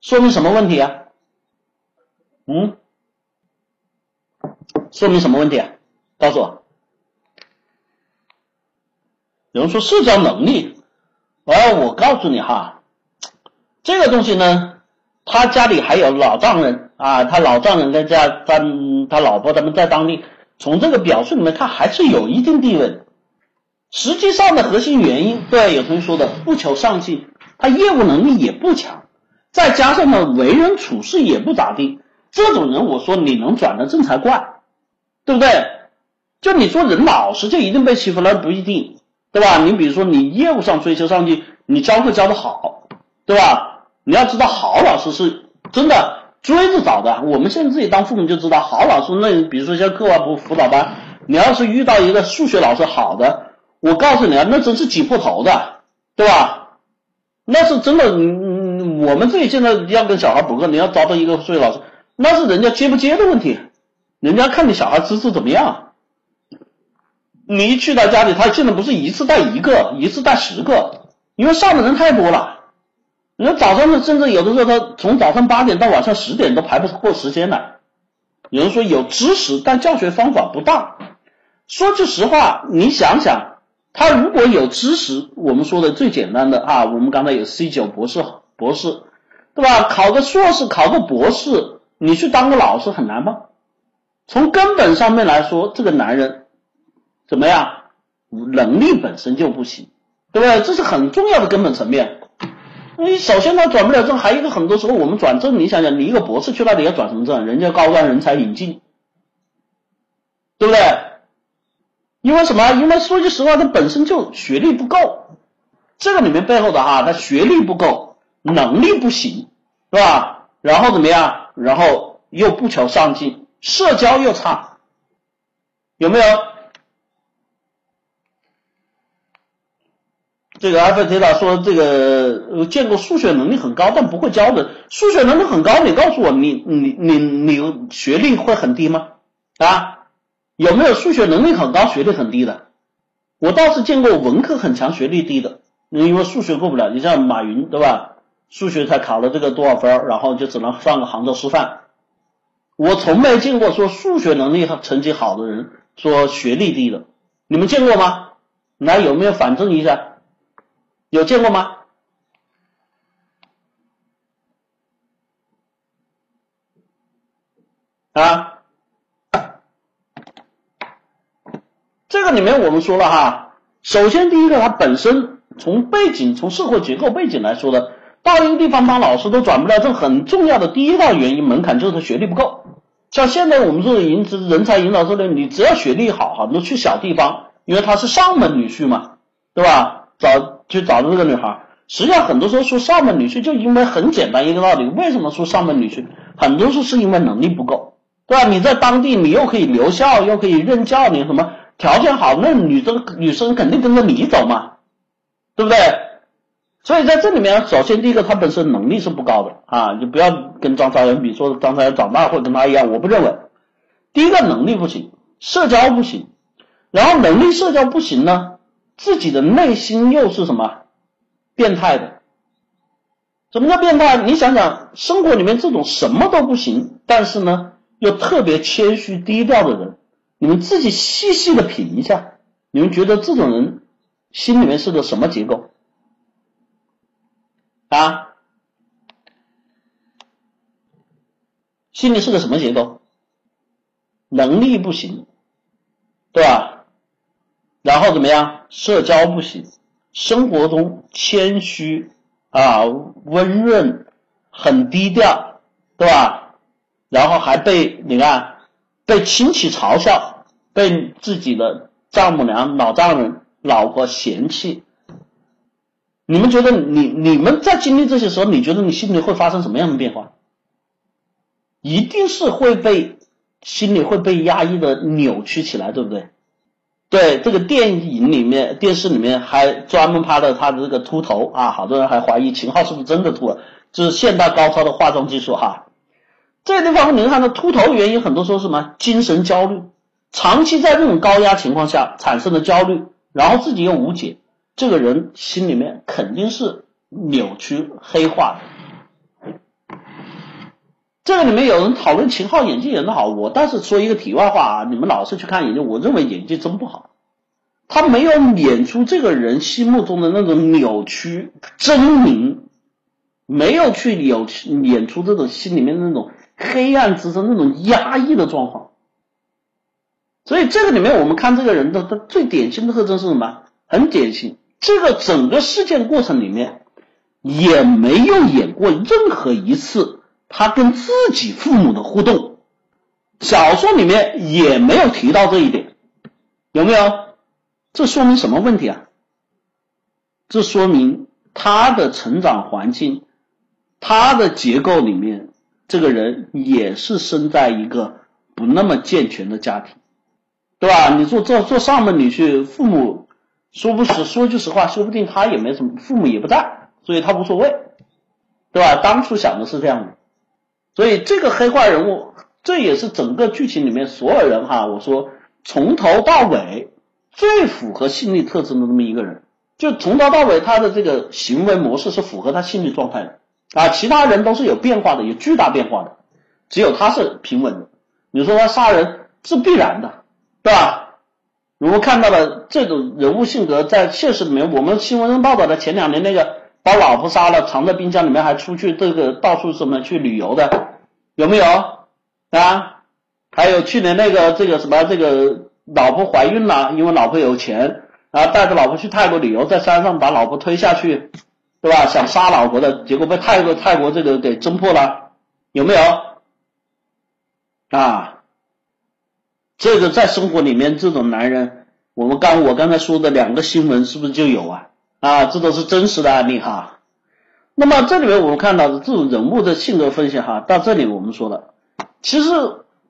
A: 说明什么问题啊？嗯，说明什么问题啊？告诉我。有人说社交能力，哎，我告诉你哈，这个东西呢，他家里还有老丈人啊，他老丈人在家他他老婆他们在当地，从这个表述里面看还是有一定地位的。实际上的核心原因，对有同学说的不求上进，他业务能力也不强，再加上呢为人处事也不咋地，这种人我说你能转得正才怪，对不对？就你说人老实就一定被欺负了不一定，对吧？你比如说你业务上追求上进，你教课教的好，对吧？你要知道好老师是真的追着找的，我们现在自己当父母就知道，好老师那比如说像课外辅辅导班，你要是遇到一个数学老师好的。我告诉你啊，那真是挤破头的，对吧？那是真的，嗯，我们自己现在要跟小孩补课，你要找到一个数学老师，那是人家接不接的问题，人家看你小孩资质怎么样。你一去到家里，他现在不是一次带一个，一次带十个，因为上的人太多了。你说早上甚至有的时候他从早上八点到晚上十点都排不过时间来。有人说有知识，但教学方法不当。说句实话，你想想。他如果有知识，我们说的最简单的啊，我们刚才有 C 九博士，博士，对吧？考个硕士，考个博士，你去当个老师很难吗？从根本上面来说，这个男人怎么样？能力本身就不行，对不对？这是很重要的根本层面。你首先他转不了正，还有一个很多时候我们转正，你想想，你一个博士去那里要转什么正？人家高端人才引进，对不对？因为什么？因为说句实话，他本身就学历不够，这个里面背后的哈，他学历不够，能力不行，是吧？然后怎么样？然后又不求上进，社交又差，有没有？这个阿菲提塔说，这个见过数学能力很高但不会教的，数学能力很高，你告诉我，你你你你学历会很低吗？啊，有没有数学能力很高学历很低的？我倒是见过文科很强学历低的，因为数学过不了。你像马云对吧？数学才考了这个多少分，然后就只能上个杭州师范。我从没见过说数学能力和成绩好的人说学历低的，你们见过吗？来，有没有反证一下？有见过吗？啊，这个里面我们说了哈，首先第一个，它本身从背景、从社会结构背景来说的，到一个地方当老师都转不了正，很重要的第一大原因门槛就是他学历不够。像现在我们说引人才引导这类，你只要学历好哈，你都去小地方，因为他是上门女婿嘛，对吧？找。去找的这个女孩，实际上很多时候说上门女婿，就因为很简单一个道理，为什么说上门女婿？很多时候是因为能力不够，对吧？你在当地，你又可以留校，又可以任教，你什么条件好，那女生女生肯定跟着你走嘛，对不对？所以在这里面，首先第一个，他本身能力是不高的啊，就不要跟张朝阳比，说张朝阳长大会跟他一样，我不认为。第一个能力不行，社交不行，然后能力社交不行呢？自己的内心又是什么变态的？什么叫变态？你想想，生活里面这种什么都不行，但是呢又特别谦虚低调的人，你们自己细细的品一下，你们觉得这种人心里面是个什么结构啊？心里是个什么结构？能力不行，对吧？然后怎么样？社交不行，生活中谦虚啊，温润，很低调，对吧？然后还被你看，被亲戚嘲笑，被自己的丈母娘、老丈人、老婆嫌弃。你们觉得你你们在经历这些时候，你觉得你心里会发生什么样的变化？一定是会被心里会被压抑的扭曲起来，对不对？对这个电影里面、电视里面还专门拍了他的这个秃头啊，好多人还怀疑秦昊是不是真的秃了，这是现代高超的化妆技术哈。这个地方你看他秃头原因很多说什么精神焦虑，长期在这种高压情况下产生的焦虑，然后自己又无解，这个人心里面肯定是扭曲黑化的。这个里面有人讨论秦昊演技演的好，我倒是说一个题外话啊，你们老是去看演技，我认为演技真不好，他没有演出这个人心目中的那种扭曲狰狞，没有去有演出这种心里面那种黑暗之中那种压抑的状况，所以这个里面我们看这个人的他最典型的特征是什么？很典型，这个整个事件过程里面也没有演过任何一次。他跟自己父母的互动，小说里面也没有提到这一点，有没有？这说明什么问题啊？这说明他的成长环境，他的结构里面，这个人也是生在一个不那么健全的家庭，对吧？你做做做上门女婿，父母说不实说句实话，说不定他也没什么，父母也不在，所以他无所谓，对吧？当初想的是这样的。所以这个黑化人物，这也是整个剧情里面所有人哈，我说从头到尾最符合心理特征的那么一个人，就从头到尾他的这个行为模式是符合他心理状态的啊，其他人都是有变化的，有巨大变化的，只有他是平稳的。你说他杀人是必然的，对吧？我们看到了这种人物性格在现实里面，我们新闻上报道的前两年那个。把老婆杀了，藏在冰箱里面，还出去这个到处什么去旅游的，有没有啊？还有去年那个这个什么这个老婆怀孕了，因为老婆有钱，然后带着老婆去泰国旅游，在山上把老婆推下去，对吧？想杀老婆的结果被泰国泰国这个给侦破了，有没有？啊，这个在生活里面这种男人，我们刚我刚才说的两个新闻是不是就有啊？啊，这都是真实的案例哈。那么这里面我们看到的这种人物的性格分析哈，到这里我们说了，其实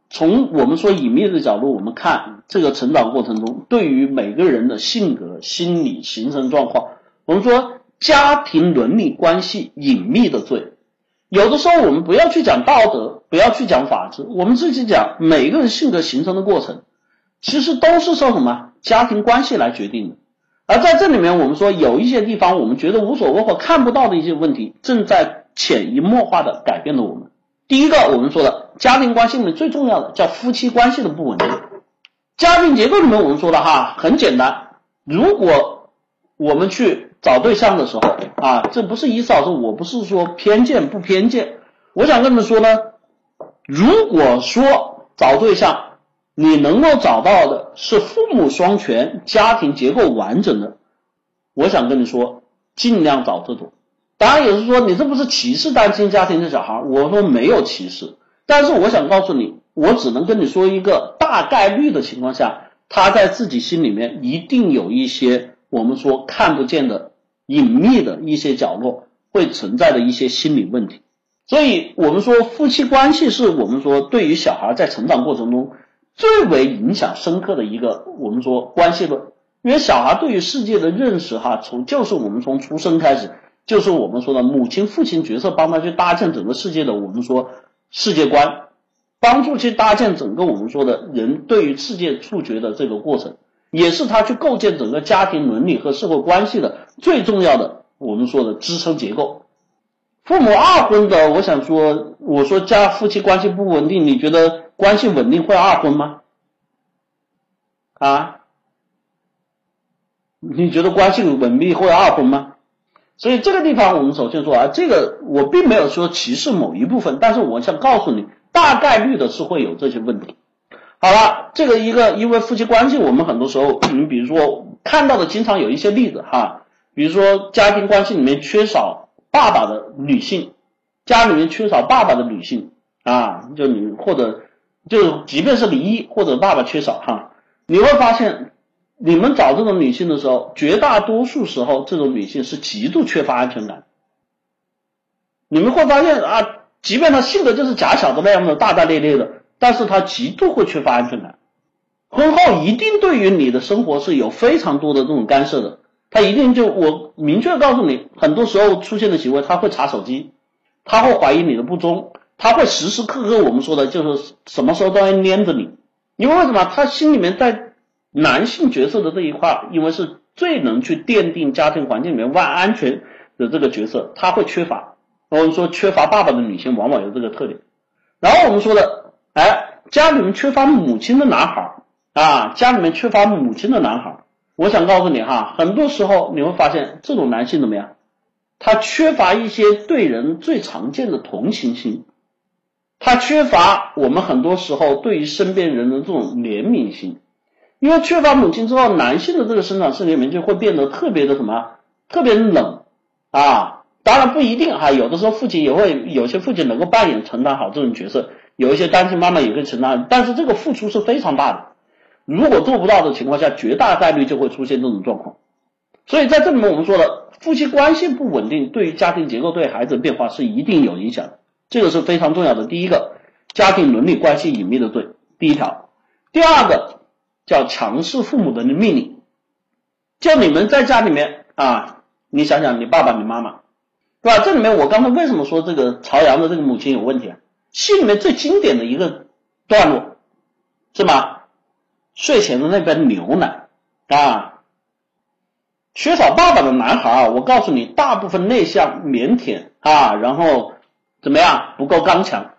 A: 从我们说隐秘的角度，我们看这个成长过程中对于每个人的性格、心理形成状况，我们说家庭伦理关系隐秘的罪。有的时候我们不要去讲道德，不要去讲法治，我们自己讲每个人性格形成的过程，其实都是受什么家庭关系来决定的。而在这里面，我们说有一些地方我们觉得无所谓或看不到的一些问题，正在潜移默化的改变着我们。第一个，我们说的家庭关系里面最重要的叫夫妻关系的不稳定。家庭结构里面我们说的哈很简单，如果我们去。找对象的时候啊，这不是一嫂子，我不是说偏见不偏见，我想跟你们说呢，如果说找对象，你能够找到的是父母双全、家庭结构完整的，我想跟你说，尽量找这种。当然有人说你这不是歧视单亲家庭的小孩，我说没有歧视，但是我想告诉你，我只能跟你说一个大概率的情况下，他在自己心里面一定有一些我们说看不见的。隐秘的一些角落会存在的一些心理问题，所以我们说夫妻关系是我们说对于小孩在成长过程中最为影响深刻的一个我们说关系论，因为小孩对于世界的认识哈，从就是我们从出生开始，就是我们说的母亲父亲角色帮他去搭建整个世界的我们说世界观，帮助去搭建整个我们说的人对于世界触觉的这个过程。也是他去构建整个家庭伦理和社会关系的最重要的，我们说的支撑结构。父母二婚的，我想说，我说家夫妻关系不稳定，你觉得关系稳定会二婚吗？啊？你觉得关系稳定会二婚吗？所以这个地方我们首先说啊，这个我并没有说歧视某一部分，但是我想告诉你，大概率的是会有这些问题。好了，这个一个因为夫妻关系，我们很多时候，你比如说看到的经常有一些例子哈，比如说家庭关系里面缺少爸爸的女性，家里面缺少爸爸的女性啊，就你或者就即便是离异或者爸爸缺少哈，你会发现你们找这种女性的时候，绝大多数时候这种女性是极度缺乏安全感。你们会发现啊，即便她性格就是假小子那样的大大咧咧的。但是他极度会缺乏安全感，婚后一定对于你的生活是有非常多的这种干涉的，他一定就我明确告诉你，很多时候出现的行为，他会查手机，他会怀疑你的不忠，他会时时刻刻我们说的就是什么时候都要粘着你，因为为什么？他心里面在男性角色的这一块，因为是最能去奠定家庭环境里面万安全的这个角色，他会缺乏，我们说缺乏爸爸的女性往往有这个特点，然后我们说的。哎，家里面缺乏母亲的男孩啊，家里面缺乏母亲的男孩，我想告诉你哈，很多时候你会发现这种男性怎么样？他缺乏一些对人最常见的同情心，他缺乏我们很多时候对于身边人的这种怜悯心，因为缺乏母亲之后，男性的这个生长世界里面就会变得特别的什么，特别冷啊。当然不一定哈，有的时候父亲也会有些父亲能够扮演承担好这种角色。有一些单亲妈妈也可以承担，但是这个付出是非常大的。如果做不到的情况下，绝大概率就会出现这种状况。所以在这里面，我们说的夫妻关系不稳定，对于家庭结构、对孩子的变化是一定有影响的。这个是非常重要的。第一个，家庭伦理关系隐秘的罪，第一条。第二个叫强势父母的命令。就你们在家里面啊，你想想你爸爸、你妈妈，对吧？这里面我刚才为什么说这个朝阳的这个母亲有问题啊？戏里面最经典的一个段落是吗？睡前的那杯牛奶啊，缺少爸爸的男孩啊，我告诉你，大部分内向、腼腆啊，然后怎么样，不够刚强。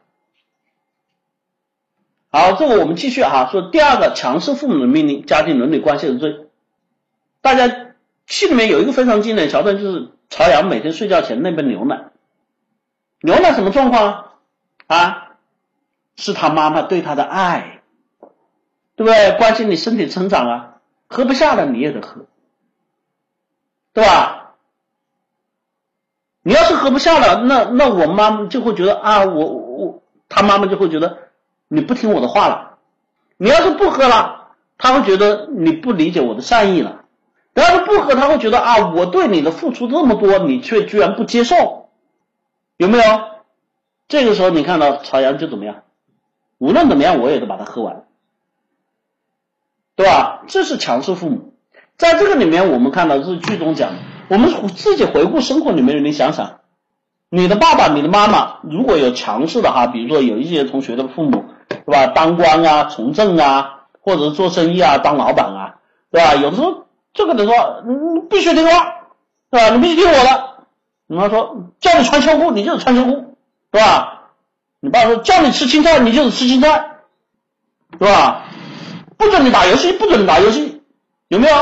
A: 好，这个我们继续哈，说第二个强势父母的命令，家庭伦理关系的罪。大家戏里面有一个非常经典的桥段，就是朝阳每天睡觉前那杯牛奶，牛奶什么状况？啊，是他妈妈对他的爱，对不对？关心你身体成长啊，喝不下了你也得喝，对吧？你要是喝不下了，那那我妈妈就会觉得啊，我我他妈妈就会觉得你不听我的话了。你要是不喝了，他会觉得你不理解我的善意了。你要是不喝，他会觉得啊，我对你的付出这么多，你却居然不接受，有没有？这个时候你看到朝阳就怎么样？无论怎么样，我也得把它喝完，对吧？这是强势父母。在这个里面，我们看到这是剧中讲的，我们自己回顾生活里面，你想想，你的爸爸、你的妈妈如果有强势的哈，比如说有一些同学的父母，对吧？当官啊、从政啊，或者是做生意啊、当老板啊，对吧？有的时候。这个得说，你必须听话，对吧？你必须听我的。你妈说叫你穿秋裤，你就是穿秋裤，对吧？你爸说叫你吃青菜，你就是吃青菜，对吧？不准你打游戏，不准你打游戏，有没有？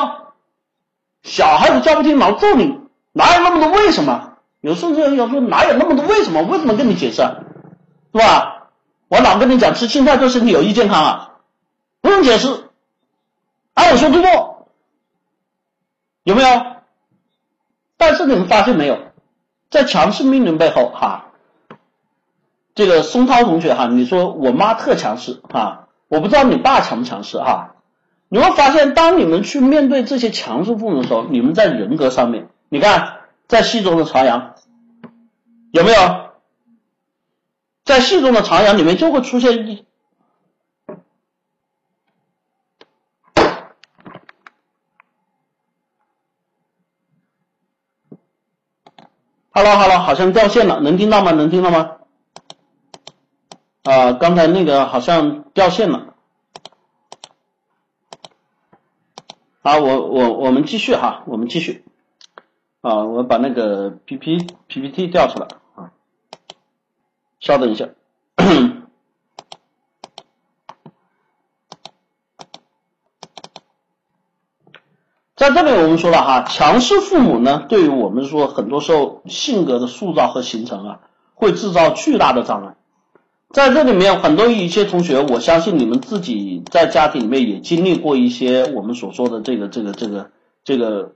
A: 小孩子叫不听，老揍你，哪有那么多为什么？有时候要说哪有那么多为什么？为什么跟你解释，是吧？我老跟你讲吃青菜对身体有益健康啊，不用解释，按我说的做。有没有？但是你们发现没有，在强势命令背后，哈，这个松涛同学哈，你说我妈特强势哈，我不知道你爸强不强势哈。你会发现，当你们去面对这些强势父母的时候，你们在人格上面，你看，在戏中的朝阳有没有？在戏中的朝阳里面就会出现一。Hello，Hello，好像掉线了，能听到吗？能听到吗？啊，刚才那个好像掉线了。好，我我我们继续哈，我们继续。啊，我把那个 P P P P T 调出来啊，稍等一下。在这里我们说了哈，强势父母呢，对于我们说很多时候性格的塑造和形成啊，会制造巨大的障碍。在这里面，很多一些同学，我相信你们自己在家庭里面也经历过一些我们所说的这个这个这个这个，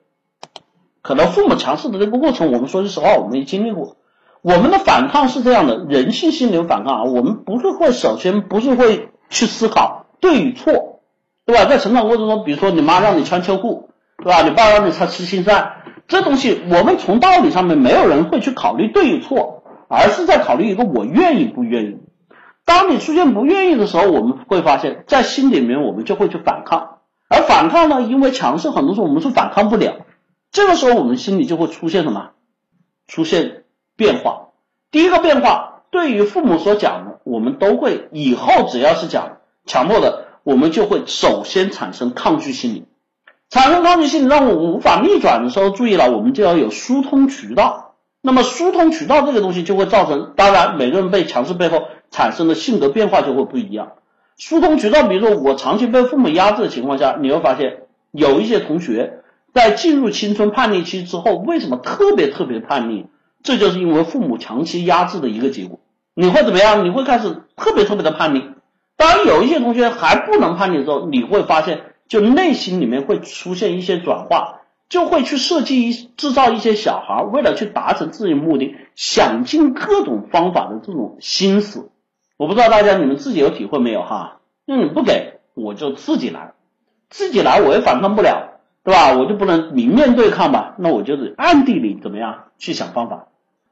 A: 可能父母强势的这个过程，我们说句实话，我们也经历过。我们的反抗是这样的，人性心理反抗啊，我们不是会首先不是会去思考对与错，对吧？在成长过程中，比如说你妈让你穿秋裤。对吧？你爸让你吃吃青菜，这东西我们从道理上面没有人会去考虑对与错，而是在考虑一个我愿意不愿意。当你出现不愿意的时候，我们会发现，在心里面我们就会去反抗，而反抗呢，因为强势，很多时候我们是反抗不了。这个时候我们心里就会出现什么？出现变化。第一个变化，对于父母所讲的，我们都会以后只要是讲强迫的，我们就会首先产生抗拒心理。产生抗拒心理，让我无法逆转的时候，注意了，我们就要有疏通渠道。那么疏通渠道这个东西就会造成，当然每个人被强势背后产生的性格变化就会不一样。疏通渠道，比如说我长期被父母压制的情况下，你会发现有一些同学在进入青春叛逆期之后，为什么特别特别叛逆？这就是因为父母长期压制的一个结果。你会怎么样？你会开始特别特别的叛逆。当然有一些同学还不能叛逆的时候，你会发现。就内心里面会出现一些转化，就会去设计一制造一些小孩，为了去达成自己目的，想尽各种方法的这种心思。我不知道大家你们自己有体会没有哈？那你不给我就自己来，自己来我也反抗不了，对吧？我就不能明面对抗吧？那我就是暗地里怎么样去想方法。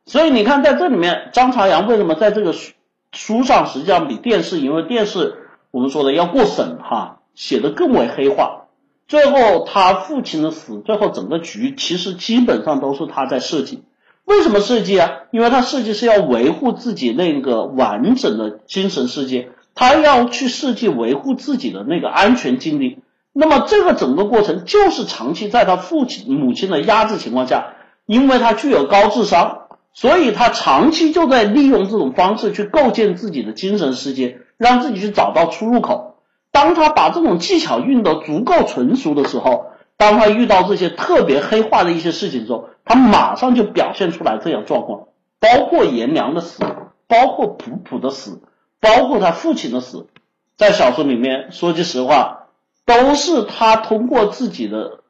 A: 所以你看在这里面，张朝阳为什么在这个书书上实际上比电视，因为电视我们说的要过审哈。写的更为黑化，最后他父亲的死，最后整个局其实基本上都是他在设计。为什么设计啊？因为他设计是要维护自己那个完整的精神世界，他要去设计维护自己的那个安全经历。那么这个整个过程就是长期在他父亲母亲的压制情况下，因为他具有高智商，所以他长期就在利用这种方式去构建自己的精神世界，让自己去找到出入口。当他把这种技巧运得足够纯熟的时候，当他遇到这些特别黑化的一些事情的时候，他马上就表现出来这样状况，包括颜良的死，包括普普的死，包括他父亲的死，在小说里面说句实话，都是他通过自己的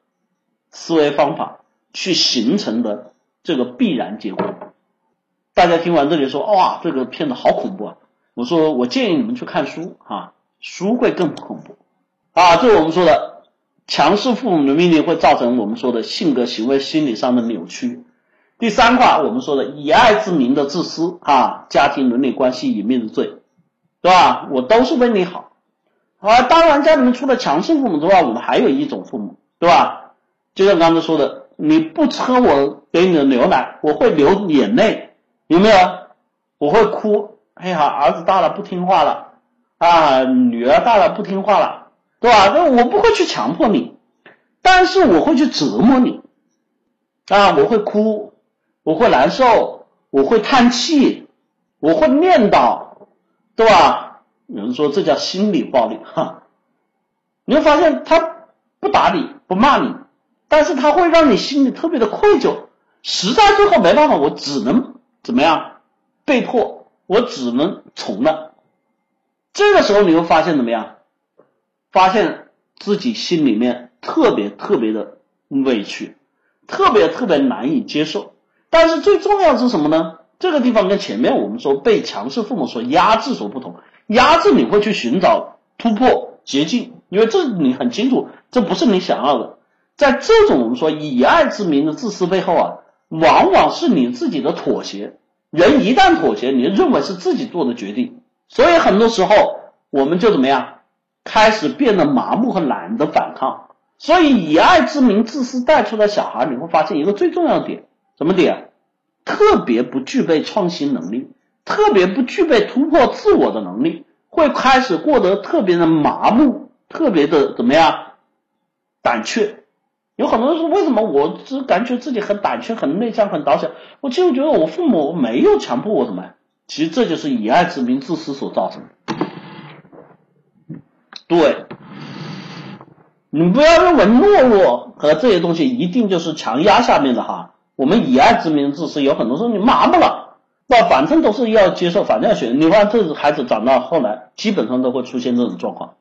A: 思维方法去形成的这个必然结果。大家听完这里说，哇，这个片子好恐怖啊！我说，我建议你们去看书啊，书会更恐怖啊。这是我们说的强势父母的命令会造成我们说的性格、行为、心理上的扭曲。第三块，我们说的以爱之名的自私啊，家庭伦理关系隐秘的罪，对吧？我都是为你好。啊，当然，家里面除了强势父母之外，我们还有一种父母，对吧？就像刚才说的，你不喝我给你的牛奶，我会流眼泪，有没有？我会哭。哎呀，儿子大了不听话了啊，女儿大了不听话了，对吧？那我不会去强迫你，但是我会去折磨你啊，我会哭。我会难受，我会叹气，我会念叨，对吧？有人说这叫心理暴力，哈，你会发现他不打你不骂你，但是他会让你心里特别的愧疚，实在最后没办法，我只能怎么样？被迫，我只能从了。这个时候你会发现怎么样？发现自己心里面特别特别的委屈，特别特别难以接受。但是最重要是什么呢？这个地方跟前面我们说被强势父母所压制所不同，压制你会去寻找突破捷径，因为这你很清楚，这不是你想要的。在这种我们说以爱之名的自私背后啊，往往是你自己的妥协。人一旦妥协，你认为是自己做的决定，所以很多时候我们就怎么样，开始变得麻木和懒得反抗。所以以爱之名自私带出的小孩，你会发现一个最重要的点。什么点？特别不具备创新能力，特别不具备突破自我的能力，会开始过得特别的麻木，特别的怎么样？胆怯。有很多人说，为什么我只感觉自己很胆怯、很内向、很胆小？我其实觉得我父母没有强迫我什么，其实这就是以爱之名自私所造成的。对，你不要认为懦弱和这些东西一定就是强压下面的哈。我们以爱之名自私，有很多时候你麻木了，那反正都是要接受，反正要学。你看这孩子长到后来，基本上都会出现这种状况。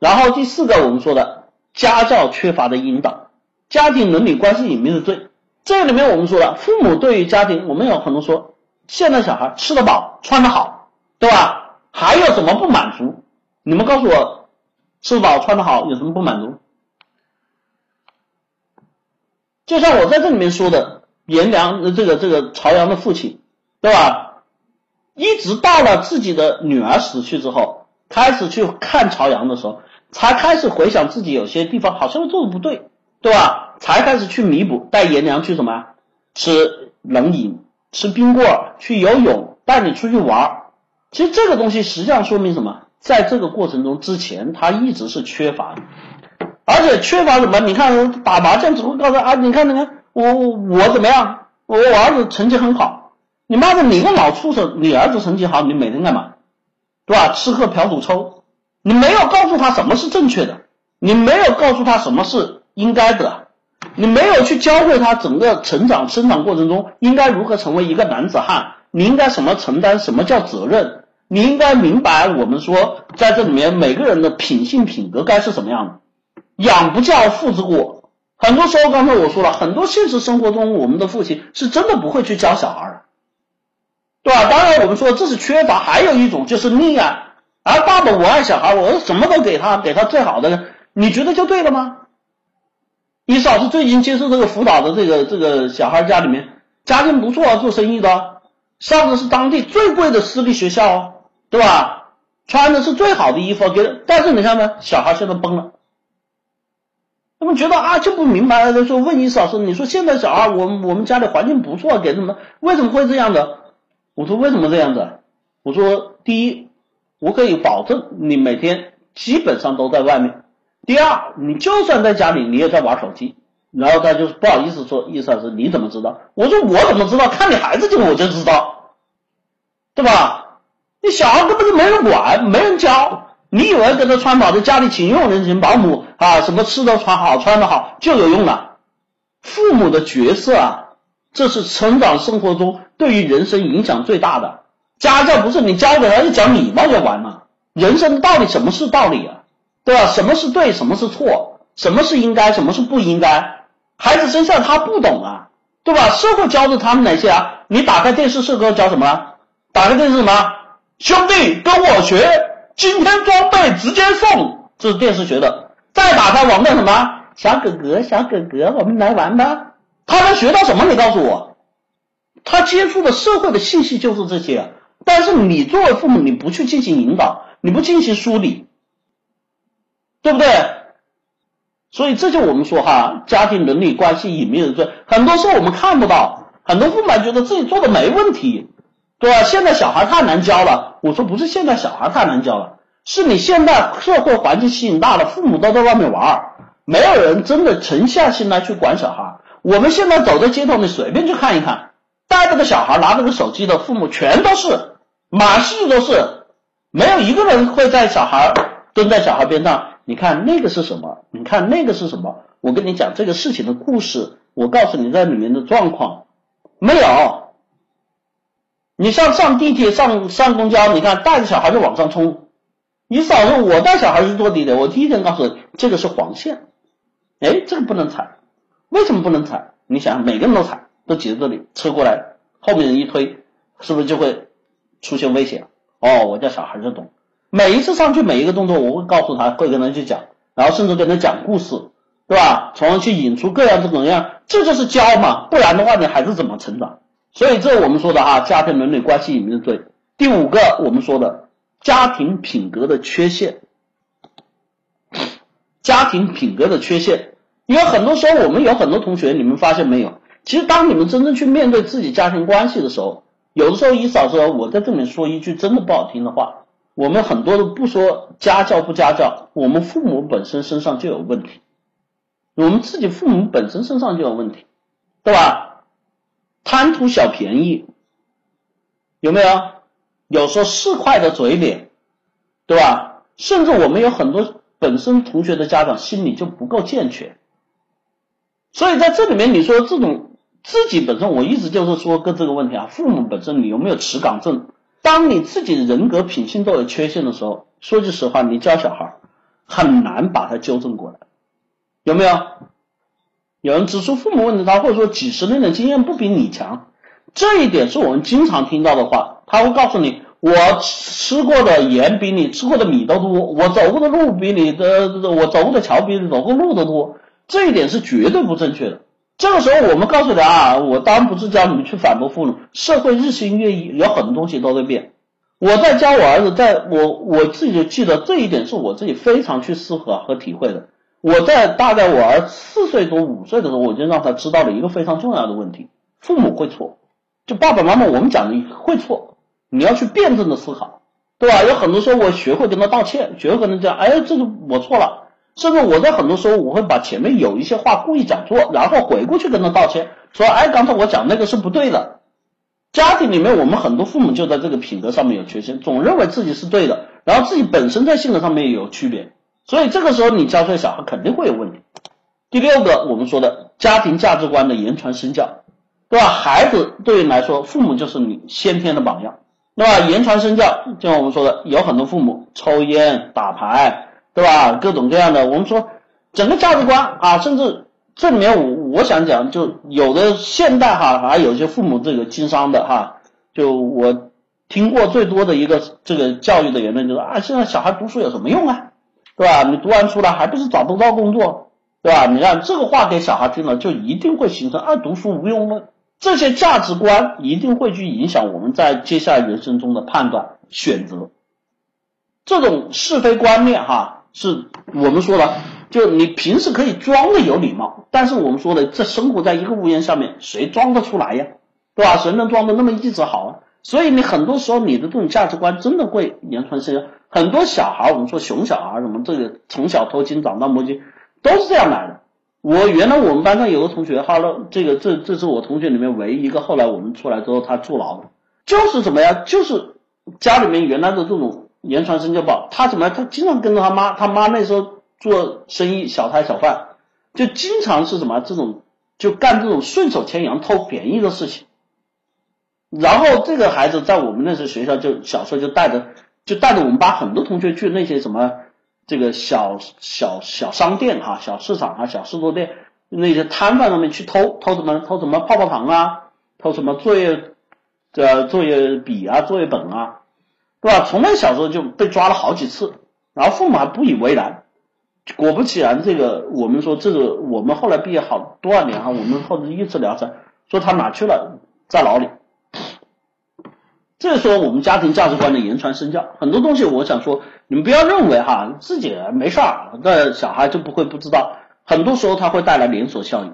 A: 然后第四个，我们说的家教缺乏的引导，家庭伦理关系隐秘的罪。这里面我们说了，父母对于家庭，我们有很多说，现在小孩吃得饱，穿得好，对吧？还有什么不满足？你们告诉我，吃得饱，穿得好，有什么不满足？就像我在这里面说的，颜良这个这个朝阳的父亲，对吧？一直到了自己的女儿死去之后，开始去看朝阳的时候，才开始回想自己有些地方好像做的不对，对吧？才开始去弥补，带颜良去什么？吃冷饮，吃冰棍，去游泳，带你出去玩。其实这个东西实际上说明什么？在这个过程中之前，他一直是缺乏的。而且缺乏什么？你看打麻将只会告诉啊，你看你看我我怎么样？我我儿子成绩很好。你妈的，你个老畜生！你儿子成绩好，你每天干嘛？对吧？吃喝嫖赌抽。你没有告诉他什么是正确的，你没有告诉他什么是应该的，你没有去教会他整个成长生长过程中应该如何成为一个男子汉，你应该什么承担，什么叫责任？你应该明白，我们说在这里面每个人的品性品格该是什么样的。养不教，父之过。很多时候，刚才我说了很多现实生活中，我们的父亲是真的不会去教小孩，对吧？当然，我们说这是缺乏，还有一种就是溺爱。而爸爸我爱小孩，我什么都给他，给他最好的，你觉得就对了吗？你嫂子最近接受这个辅导的这个这个小孩家里面，家境不错，做生意的，上的是当地最贵的私立学校，对吧？穿的是最好的衣服，给，但是你看呢，小孩现在崩了。他们觉得啊，就不明白。他说问一嫂子，你说现在小孩，我们我们家里环境不错，给他们为什么会这样的？我说为什么这样子？我说第一，我可以保证你每天基本上都在外面。第二，你就算在家里，你也在玩手机。然后他就是不好意思说，意思老师你怎么知道？我说我怎么知道？看你孩子就我就知道，对吧？你小孩根本就没人管，没人教。你以为跟他穿好，在家里请佣人、请保姆啊，什么吃的穿好、穿的好就有用了？父母的角色啊，这是成长生活中对于人生影响最大的。家教不是你教给他就讲礼貌就完了，人生的道理什么是道理啊？对吧？什么是对，什么是错，什么是应该，什么是不应该？孩子生下他不懂啊，对吧？社会教的他们哪些啊？你打开电视，社会教什么？打开电视什么？兄弟跟我学，今天装备直接送，这是电视学的。再打开网站什么？小哥哥，小哥哥，我们来玩吧。他能学到什么？你告诉我。他接触的社会的信息就是这些，但是你作为父母，你不去进行引导，你不进行梳理，对不对？所以这就我们说哈，家庭伦理关系隐秘的罪，很多时候我们看不到，很多父母觉得自己做的没问题，对吧？现在小孩太难教了，我说不是现在小孩太难教了，是你现在社会环境吸引大了，父母都在外面玩，没有人真的沉下心来去管小孩。我们现在走在街头，你随便去看一看。带着个小孩拿着个手机的父母全都是，满世界都是，没有一个人会在小孩蹲在小孩边上。你看那个是什么？你看那个是什么？我跟你讲这个事情的故事，我告诉你在里面的状况，没有。你像上地铁、上上公交，你看带着小孩就往上冲。你嫂子，我带小孩去坐地铁，我第一天告诉你这个是黄线，哎，这个不能踩，为什么不能踩？你想，每个人都踩。都挤在这里，车过来，后面人一推，是不是就会出现危险？哦，我家小孩就懂，每一次上去每一个动作，我会告诉他，会跟他去讲，然后甚至跟他讲故事，对吧？从而去引出各样各种各样，这就是教嘛，不然的话，你孩子怎么成长？所以这我们说的哈，家庭伦理关系里面的罪。第五个，我们说的家庭品格的缺陷，家庭品格的缺陷，因为很多时候我们有很多同学，你们发现没有？其实，当你们真正去面对自己家庭关系的时候，有的时候，一嫂子，我在这里说一句真的不好听的话，我们很多的不说家教不家教，我们父母本身身上就有问题，我们自己父母本身身上就有问题，对吧？贪图小便宜，有没有？有时候市侩的嘴脸，对吧？甚至我们有很多本身同学的家长心理就不够健全，所以在这里面，你说这种。自己本身，我一直就是说个这个问题啊，父母本身你有没有持岗证？当你自己人格品性都有缺陷的时候，说句实话，你教小孩很难把他纠正过来，有没有？有人指出父母问题，他或者说几十年的经验不比你强，这一点是我们经常听到的话。他会告诉你，我吃过的盐比你吃过的米都多，我走过的路比你的我走过的桥比你走过路都多，这一点是绝对不正确的。这个时候，我们告诉你啊，我当然不是教你们去反驳父母。社会日新月异，有很多东西都在变。我在教我儿子，在我我自己就记得这一点，是我自己非常去思考和体会的。我在大概我儿子四岁多五岁的时候，我就让他知道了一个非常重要的问题：父母会错，就爸爸妈妈我们讲的会错，你要去辩证的思考，对吧？有很多时候我学会跟他道歉，学会跟他讲，哎，这个我错了。甚至我在很多时候，我会把前面有一些话故意讲错，然后回过去跟他道歉，说：“哎，刚才我讲那个是不对的。”家庭里面，我们很多父母就在这个品格上面有缺陷，总认为自己是对的，然后自己本身在性格上面也有区别，所以这个时候你教出来小孩肯定会有问题。第六个，我们说的家庭价值观的言传身教，对吧？孩子对于你来说，父母就是你先天的榜样，对吧？言传身教，就像我们说的，有很多父母抽烟、打牌。对吧？各种各样的，我们说整个价值观啊，甚至这里面我我想讲，就有的现代哈，还有些父母这个经商的哈，就我听过最多的一个这个教育的言论就是啊，现在小孩读书有什么用啊？对吧？你读完出来还不是找不到工作？对吧？你看这个话给小孩听了，就一定会形成啊读书无用论，这些价值观一定会去影响我们在接下来人生中的判断选择，这种是非观念哈。是我们说的，就你平时可以装的有礼貌，但是我们说的，这生活在一个屋檐下面，谁装得出来呀？对吧？谁能装的那么一直好啊？所以你很多时候你的这种价值观真的会言传身教。很多小孩，我们说熊小孩什么，这个从小偷金长大摸金，都是这样来的。我原来我们班上有个同学，哈喽，这个这这是我同学里面唯一一个，后来我们出来之后他坐牢的，就是怎么样？就是家里面原来的这种。言传身教不好，他怎么？他经常跟着他妈，他妈那时候做生意，小摊小贩，就经常是什么这种，就干这种顺手牵羊、偷便宜的事情。然后这个孩子在我们那时学校就小时候就带着，就带着我们班很多同学去那些什么这个小小小商店哈，小市场啊，小市多店那些摊贩上面去偷偷什么偷什么泡泡糖啊，偷什么作业这作业笔啊，作业本啊，对吧？从那小时候就被抓了好几次，然后父母还不以为然。果不其然，这个我们说这个我们后来毕业好多少年哈，我们后来一直聊着，说他哪去了，在牢里。这时候我们家庭价值观的言传身教，很多东西我想说，你们不要认为哈自己没事儿，那小孩就不会不知道，很多时候他会带来连锁效应。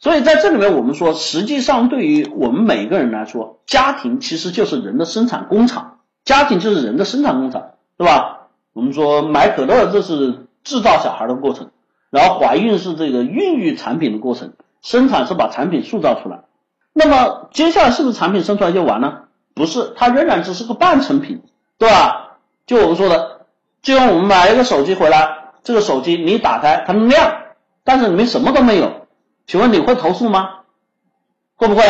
A: 所以在这里面我们说，实际上对于我们每个人来说，家庭其实就是人的生产工厂，家庭就是人的生产工厂，对吧？我们说买可乐这是制造小孩的过程，然后怀孕是这个孕育产品的过程，生产是把产品塑造出来。那么接下来是不是产品生出来就完了？不是，它仍然只是个半成品，对吧？就我们说的，就像我们买一个手机回来，这个手机你打开它能亮，但是里面什么都没有，请问你会投诉吗？会不会？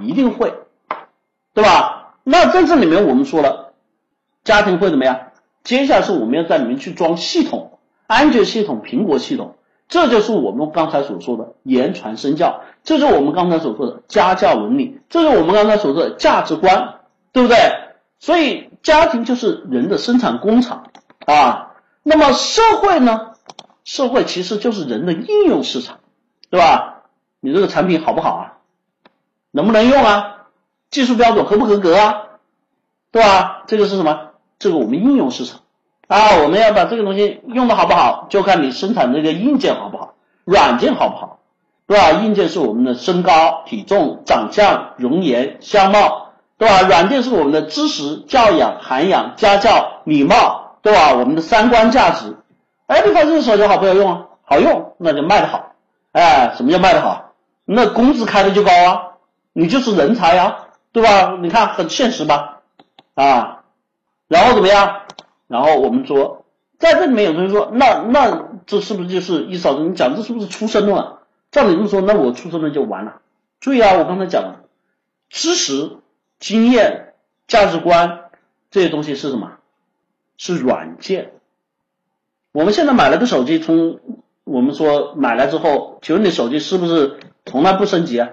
A: 一定会，对吧？那在这里面我们说了，家庭会怎么样？接下来是我们要在里面去装系统，安卓系统、苹果系统。这就是我们刚才所说的言传身教，这是我们刚才所说的家教伦理，这是我们刚才所说的价值观，对不对？所以家庭就是人的生产工厂啊。那么社会呢？社会其实就是人的应用市场，对吧？你这个产品好不好啊？能不能用啊？技术标准合不合格啊？对吧？这个是什么？这个我们应用市场。啊，我们要把这个东西用的好不好，就看你生产这个硬件好不好，软件好不好，对吧？硬件是我们的身高、体重、长相、容颜、相貌，对吧？软件是我们的知识、教养、涵养、家教、礼貌，对吧？我们的三观价值。哎，你发现这个手机好不好用啊？好用，那就卖的好。哎，什么叫卖的好？那工资开的就高啊，你就是人才啊，对吧？你看很现实吧？啊，然后怎么样？然后我们说，在这里面有同学说，那那这是不是就是意思？你讲这是不是出生论？照你这么说，那我出生论就完了。注意啊，我刚才讲了，知识、经验、价值观这些东西是什么？是软件。我们现在买了个手机，从我们说买来之后，请问你手机是不是从来不升级啊？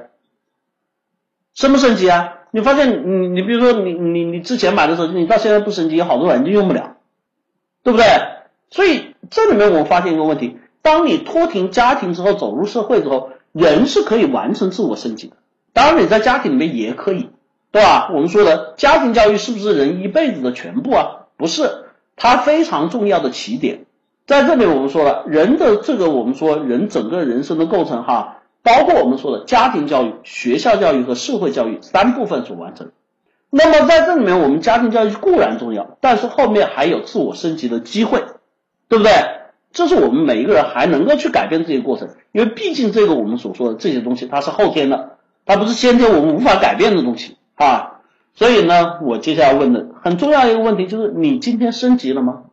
A: 升不升级啊？你发现你你比如说你你你之前买的手机，你到现在不升级，有好多软件用不了。对不对？所以这里面我发现一个问题：当你脱贫家庭之后，走入社会之后，人是可以完成自我升级的。当然，你在家庭里面也可以，对吧？我们说的家庭教育是不是人一辈子的全部啊？不是，它非常重要的起点。在这里，我们说了，人的这个我们说人整个人生的构成哈，包括我们说的家庭教育、学校教育和社会教育三部分所完成。那么在这里面，我们家庭教育固然重要，但是后面还有自我升级的机会，对不对？这是我们每一个人还能够去改变这些过程，因为毕竟这个我们所说的这些东西，它是后天的，它不是先天我们无法改变的东西啊。所以呢，我接下来问的很重要一个问题就是：你今天升级了吗？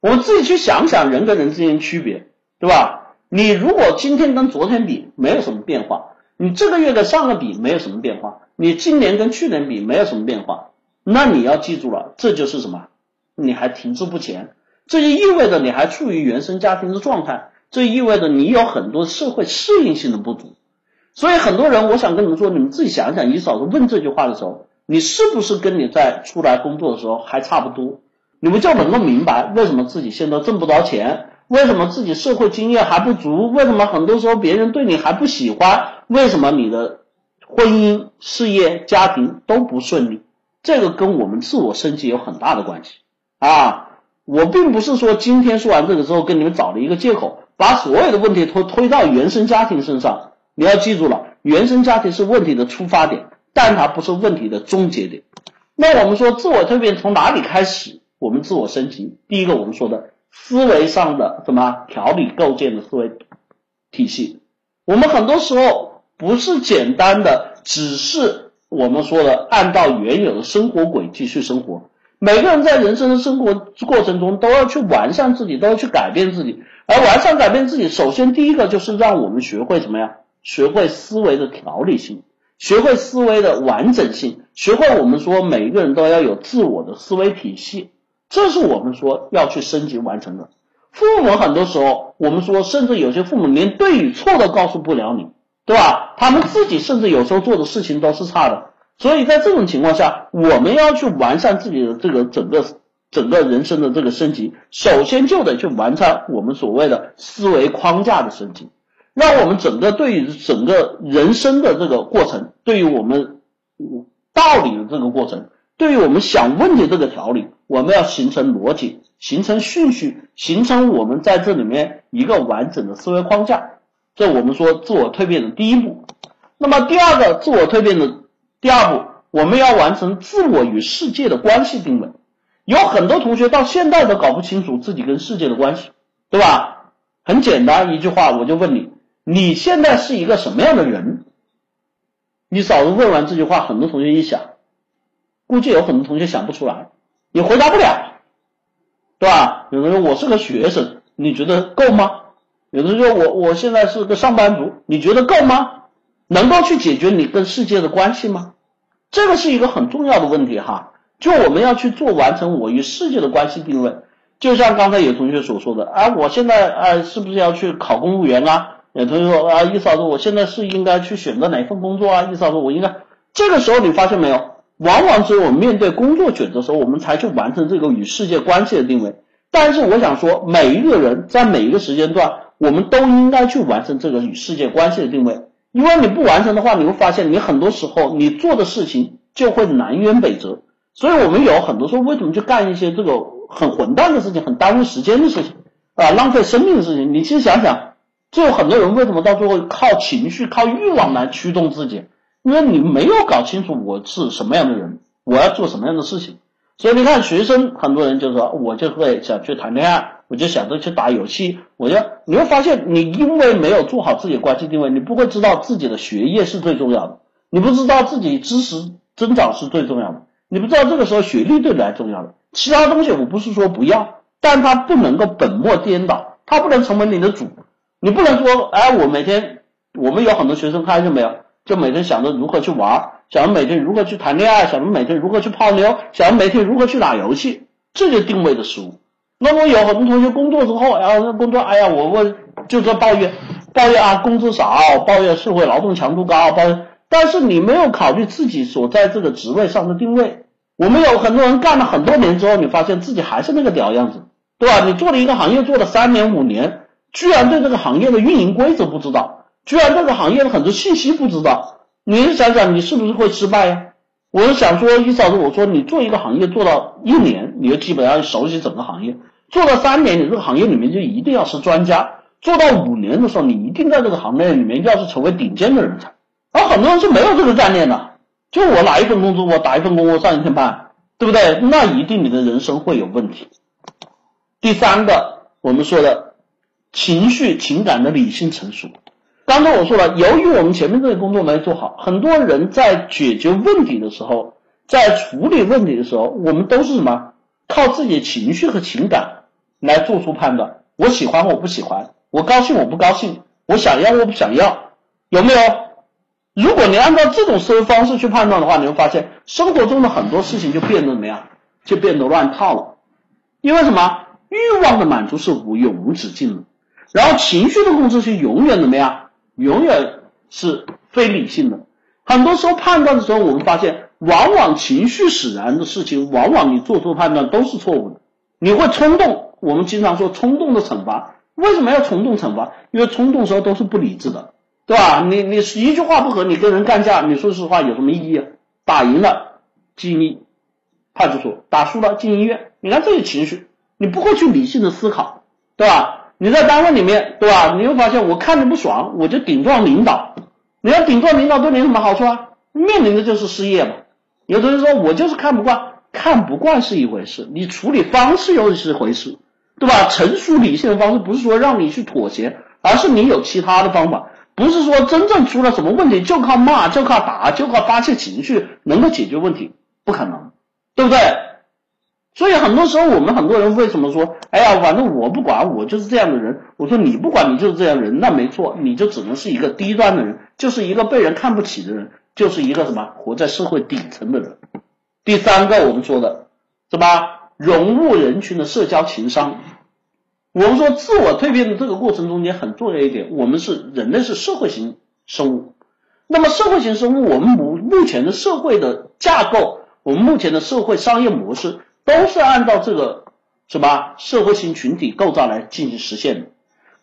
A: 我们自己去想想人跟人之间区别，对吧？你如果今天跟昨天比没有什么变化，你这个月跟上个比没有什么变化。你今年跟去年比没有什么变化，那你要记住了，这就是什么？你还停滞不前，这就意味着你还处于原生家庭的状态，这意味着你有很多社会适应性的不足。所以很多人，我想跟你们说，你们自己想想，你嫂子问这句话的时候，你是不是跟你在出来工作的时候还差不多？你们就能够明白为什么自己现在挣不着钱，为什么自己社会经验还不足，为什么很多时候别人对你还不喜欢，为什么你的？婚姻、事业、家庭都不顺利，这个跟我们自我升级有很大的关系啊！我并不是说今天说完这个之后跟你们找了一个借口，把所有的问题推推到原生家庭身上。你要记住了，原生家庭是问题的出发点，但它不是问题的终结点。那我们说自我蜕变从哪里开始？我们自我升级，第一个我们说的思维上的什么条理构建的思维体系，我们很多时候。不是简单的，只是我们说的按照原有的生活轨迹去生活。每个人在人生的生活过程中都要去完善自己，都要去改变自己。而完善改变自己，首先第一个就是让我们学会什么呀？学会思维的条理性，学会思维的完整性，学会我们说每一个人都要有自我的思维体系。这是我们说要去升级完成的。父母很多时候，我们说，甚至有些父母连对与错都告诉不了你，对吧？他们自己甚至有时候做的事情都是差的。所以在这种情况下，我们要去完善自己的这个整个整个人生的这个升级，首先就得去完善我们所谓的思维框架的升级，让我们整个对于整个人生的这个过程，对于我们道理的这个过程，对于我们想问题这个条理，我们要形成逻辑，形成顺序，形成我们在这里面一个完整的思维框架。这我们说自我蜕变的第一步。那么第二个自我蜕变的。第二步，我们要完成自我与世界的关系定位。有很多同学到现在都搞不清楚自己跟世界的关系，对吧？很简单一句话，我就问你：你现在是一个什么样的人？你嫂子问完这句话，很多同学一想，估计有很多同学想不出来，你回答不了，对吧？有人说我是个学生，你觉得够吗？有人说我我现在是个上班族，你觉得够吗？能够去解决你跟世界的关系吗？这个是一个很重要的问题哈。就我们要去做完成我与世界的关系定位。就像刚才有同学所说的，啊，我现在啊是不是要去考公务员啊？有同学说啊，意思说我现在是应该去选择哪份工作啊？意思说我应该这个时候你发现没有？往往只有我们面对工作选择时候，我们才去完成这个与世界关系的定位。但是我想说，每一个人在每一个时间段，我们都应该去完成这个与世界关系的定位。因为你不完成的话，你会发现你很多时候你做的事情就会南辕北辙。所以我们有很多时候为什么去干一些这个很混蛋的事情、很耽误时间的事情啊、浪费生命的事情？你其实想想，就有很多人为什么到最后靠情绪、靠欲望来驱动自己？因为你没有搞清楚我是什么样的人，我要做什么样的事情。所以你看，学生很多人就说，我就会想去谈恋爱。我就想着去打游戏，我就你会发现，你因为没有做好自己的关系定位，你不会知道自己的学业是最重要的，你不知道自己知识增长是最重要的，你不知道这个时候学历对你来重要的，其他东西我不是说不要，但它不能够本末颠倒，它不能成为你的主，你不能说，哎，我每天我们有很多学生看见没有，就每天想着如何去玩，想着每天如何去谈恋爱，想着每天如何去泡妞，想着每天如何去打游戏，这就定位的失误。那么有很多同学工作之后，然后工作，哎呀，我我就说抱怨，抱怨啊，工资少，抱怨社会劳动强度高，抱怨。但是你没有考虑自己所在这个职位上的定位。我们有很多人干了很多年之后，你发现自己还是那个屌样子，对吧？你做了一个行业做了三年五年，居然对这个行业的运营规则不知道，居然这个行业的很多信息不知道，你想想，你是不是会失败呀？我是想说，意思是我说你做一个行业做到一年，你就基本上熟悉整个行业。做到三年，你这个行业里面就一定要是专家；做到五年的时候，你一定在这个行业里面要是成为顶尖的人才。而很多人是没有这个概念的，就我拿一份工资，我打一份工，我上一天班，对不对？那一定你的人生会有问题。第三个，我们说的情绪情感的理性成熟。刚才我说了，由于我们前面这个工作没做好，很多人在解决问题的时候，在处理问题的时候，我们都是什么？靠自己的情绪和情感。来做出判断，我喜欢我不喜欢，我高兴我不高兴，我想要我不想要，有没有？如果你按照这种思维方式去判断的话，你会发现生活中的很多事情就变得怎么样？就变得乱套了。因为什么？欲望的满足是无永无止境的，然后情绪的控制是永远怎么样？永远是非理性的。很多时候判断的时候，我们发现，往往情绪使然的事情，往往你做出判断都是错误的，你会冲动。我们经常说冲动的惩罚，为什么要冲动惩罚？因为冲动时候都是不理智的，对吧？你你一句话不合，你跟人干架，你说实话有什么意义？打赢了进派出所，打输了进医院。你看这些情绪，你不会去理性的思考，对吧？你在单位里面，对吧？你会发现，我看着不爽，我就顶撞领导。你要顶撞领导对你有什么好处啊？面临的就是失业嘛。有的人说我就是看不惯，看不惯是一回事，你处理方式又是一回事。对吧？成熟理性的方式不是说让你去妥协，而是你有其他的方法，不是说真正出了什么问题就靠骂、就靠打、就靠发泄情绪能够解决问题，不可能，对不对？所以很多时候我们很多人为什么说，哎呀，反正我不管，我就是这样的人。我说你不管，你就是这样的人，那没错，你就只能是一个低端的人，就是一个被人看不起的人，就是一个什么活在社会底层的人。第三个我们说的什么？融入人群的社交情商。我们说自我蜕变的这个过程中间很重要一点，我们是人类是社会型生物。那么社会型生物，我们目目前的社会的架构，我们目前的社会商业模式，都是按照这个什么社会型群体构造来进行实现的。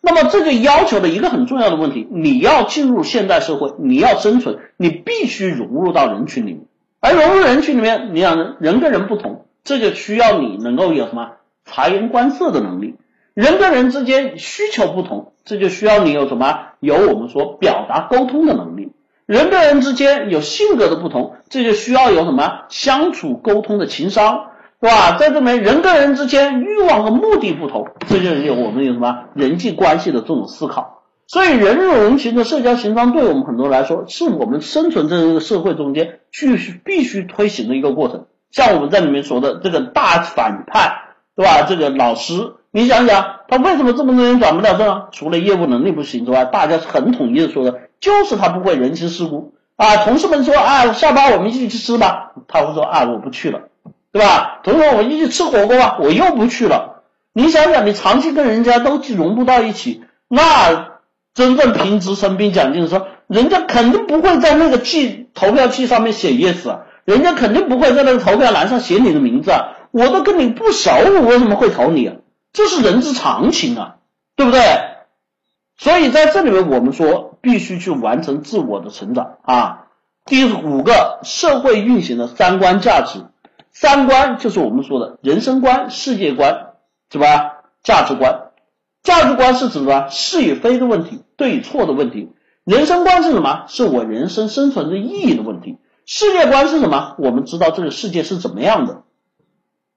A: 那么这个要求的一个很重要的问题，你要进入现代社会，你要生存，你必须融入到人群里面。而融入人群里面，你想人跟人不同，这就需要你能够有什么察言观色的能力。人跟人之间需求不同，这就需要你有什么？有我们说表达沟通的能力。人跟人之间有性格的不同，这就需要有什么？相处沟通的情商，是吧？在这里面，人跟人之间欲望和目的不同，这就是有我们有什么人际关系的这种思考。所以，人与人群的社交情商，对我们很多来说，是我们生存在这个社会中间去必须推行的一个过程。像我们在里面说的这个大反派，对吧？这个老师。你想想，他为什么这么多人转不了正？除了业务能力不行之外，大家很统一的说的，就是他不会人情世故啊。同事们说啊，下班我们一起去吃吧，他会说啊，我不去了，对吧？同学，我一起吃火锅吧，我又不去了。你想想，你长期跟人家都融不到一起，那真正评职称兵奖金的时候，人家肯定不会在那个记投票器上面写 yes，人家肯定不会在那个投票栏上写你的名字。我都跟你不熟，我为什么会投你？这是人之常情啊，对不对？所以在这里面，我们说必须去完成自我的成长啊。第五个，社会运行的三观价值，三观就是我们说的人生观、世界观，是吧？价值观，价值观是指什么？是与非的问题，对与错的问题。人生观是什么？是我人生生存的意义的问题。世界观是什么？我们知道这个世界是怎么样的。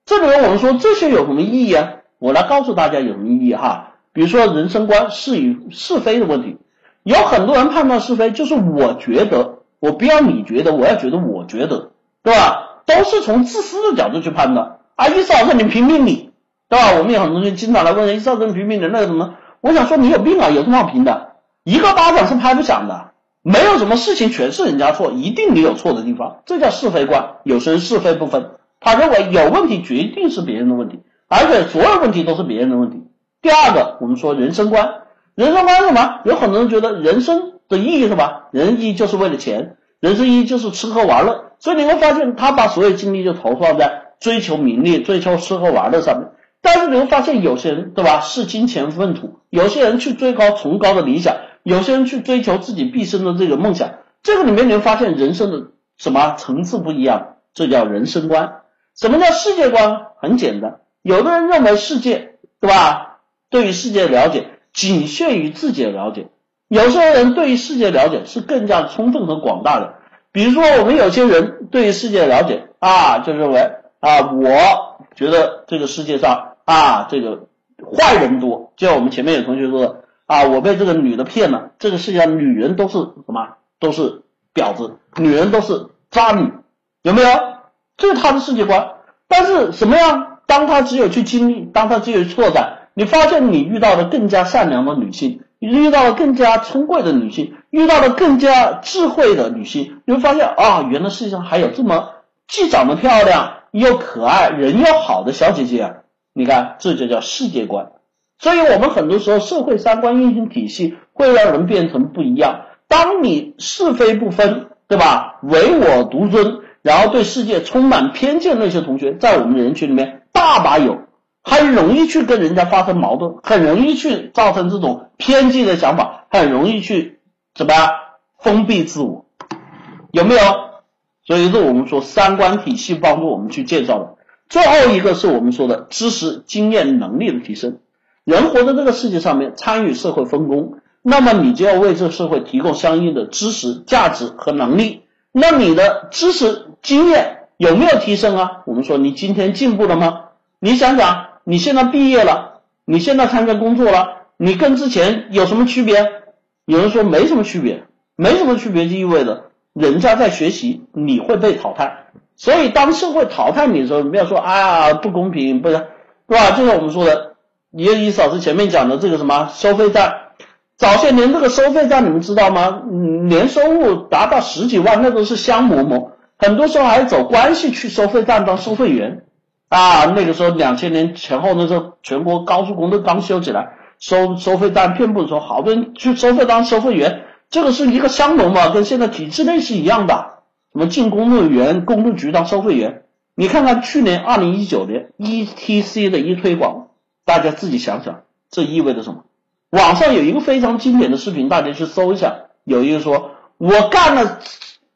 A: 这里面我们说这些有什么意义啊？我来告诉大家有什么意义哈，比如说人生观是与是非的问题，有很多人判断是非就是我觉得，我不要你觉得，我要觉得我觉得，对吧？都是从自私的角度去判断啊！一嫂子你评评理，对吧？我们有很多人经常来问一嫂子你评评理那个什么？我想说你有病啊，有什么好评的？一个巴掌是拍不响的，没有什么事情全是人家错，一定你有错的地方，这叫是非观。有些人是非不分，他认为有问题决定是别人的问题。而且所有问题都是别人的问题。第二个，我们说人生观，人生观是什么？有很多人觉得人生的意义是什么？人意义就是为了钱，人生意义就是吃喝玩乐。所以你会发现，他把所有精力就投放在追求名利、追求吃喝玩乐上面。但是你会发现，有些人对吧，视金钱粪土；有些人去追高崇高的理想；有些人去追求自己毕生的这个梦想。这个里面你会发现，人生的什么层次不一样？这叫人生观。什么叫世界观？很简单。有的人认为世界，对吧？对于世界的了解仅限于自己的了解。有些人对于世界的了解是更加充分和广大的。比如说，我们有些人对于世界的了解啊，就认为啊，我觉得这个世界上啊，这个坏人多。就像我们前面有同学说的啊，我被这个女的骗了。这个世界上女人都是什么？都是婊子，女人都是渣女，有没有？这是他的世界观。但是什么样？当他只有去经历，当他只有挫折，你发现你遇到了更加善良的女性，遇到了更加聪慧的女性，遇到了更加智慧的女性，你会发现啊，原来世界上还有这么既长得漂亮又可爱、人又好的小姐姐啊！你看，这就叫世界观。所以，我们很多时候社会三观运行体系会让人变成不一样。当你是非不分，对吧？唯我独尊，然后对世界充满偏见那些同学，在我们人群里面。大把有，很容易去跟人家发生矛盾，很容易去造成这种偏激的想法，很容易去怎么样封闭自我，有没有？所以是我们说三观体系帮助我们去建造的。最后一个是我们说的知识、经验、能力的提升。人活在这个世界上面，参与社会分工，那么你就要为这社会提供相应的知识、价值和能力。那你的知识、经验。有没有提升啊？我们说你今天进步了吗？你想想，你现在毕业了，你现在参加工作了，你跟之前有什么区别？有人说没什么区别，没什么区别就意味着人家在学习，你会被淘汰。所以当社会淘汰你的时候，你不要说啊不公平，不是，对吧？就像我们说的，也一嫂子前面讲的这个什么收费站，早些年这个收费站你们知道吗？年收入达到十几万，那都是香馍馍。很多时候还走关系去收费站当收费员，啊，那个时候两千年前后那时候，全国高速公路刚修起来，收收费站遍布的时候，好多人去收费当收费员，这个是一个相容嘛，跟现在体制内是一样的。什么进公路员、公路局当收费员？你看看去年二零一九年 E T C 的一推广，大家自己想想，这意味着什么？网上有一个非常经典的视频，大家去搜一下，有一个说，我干了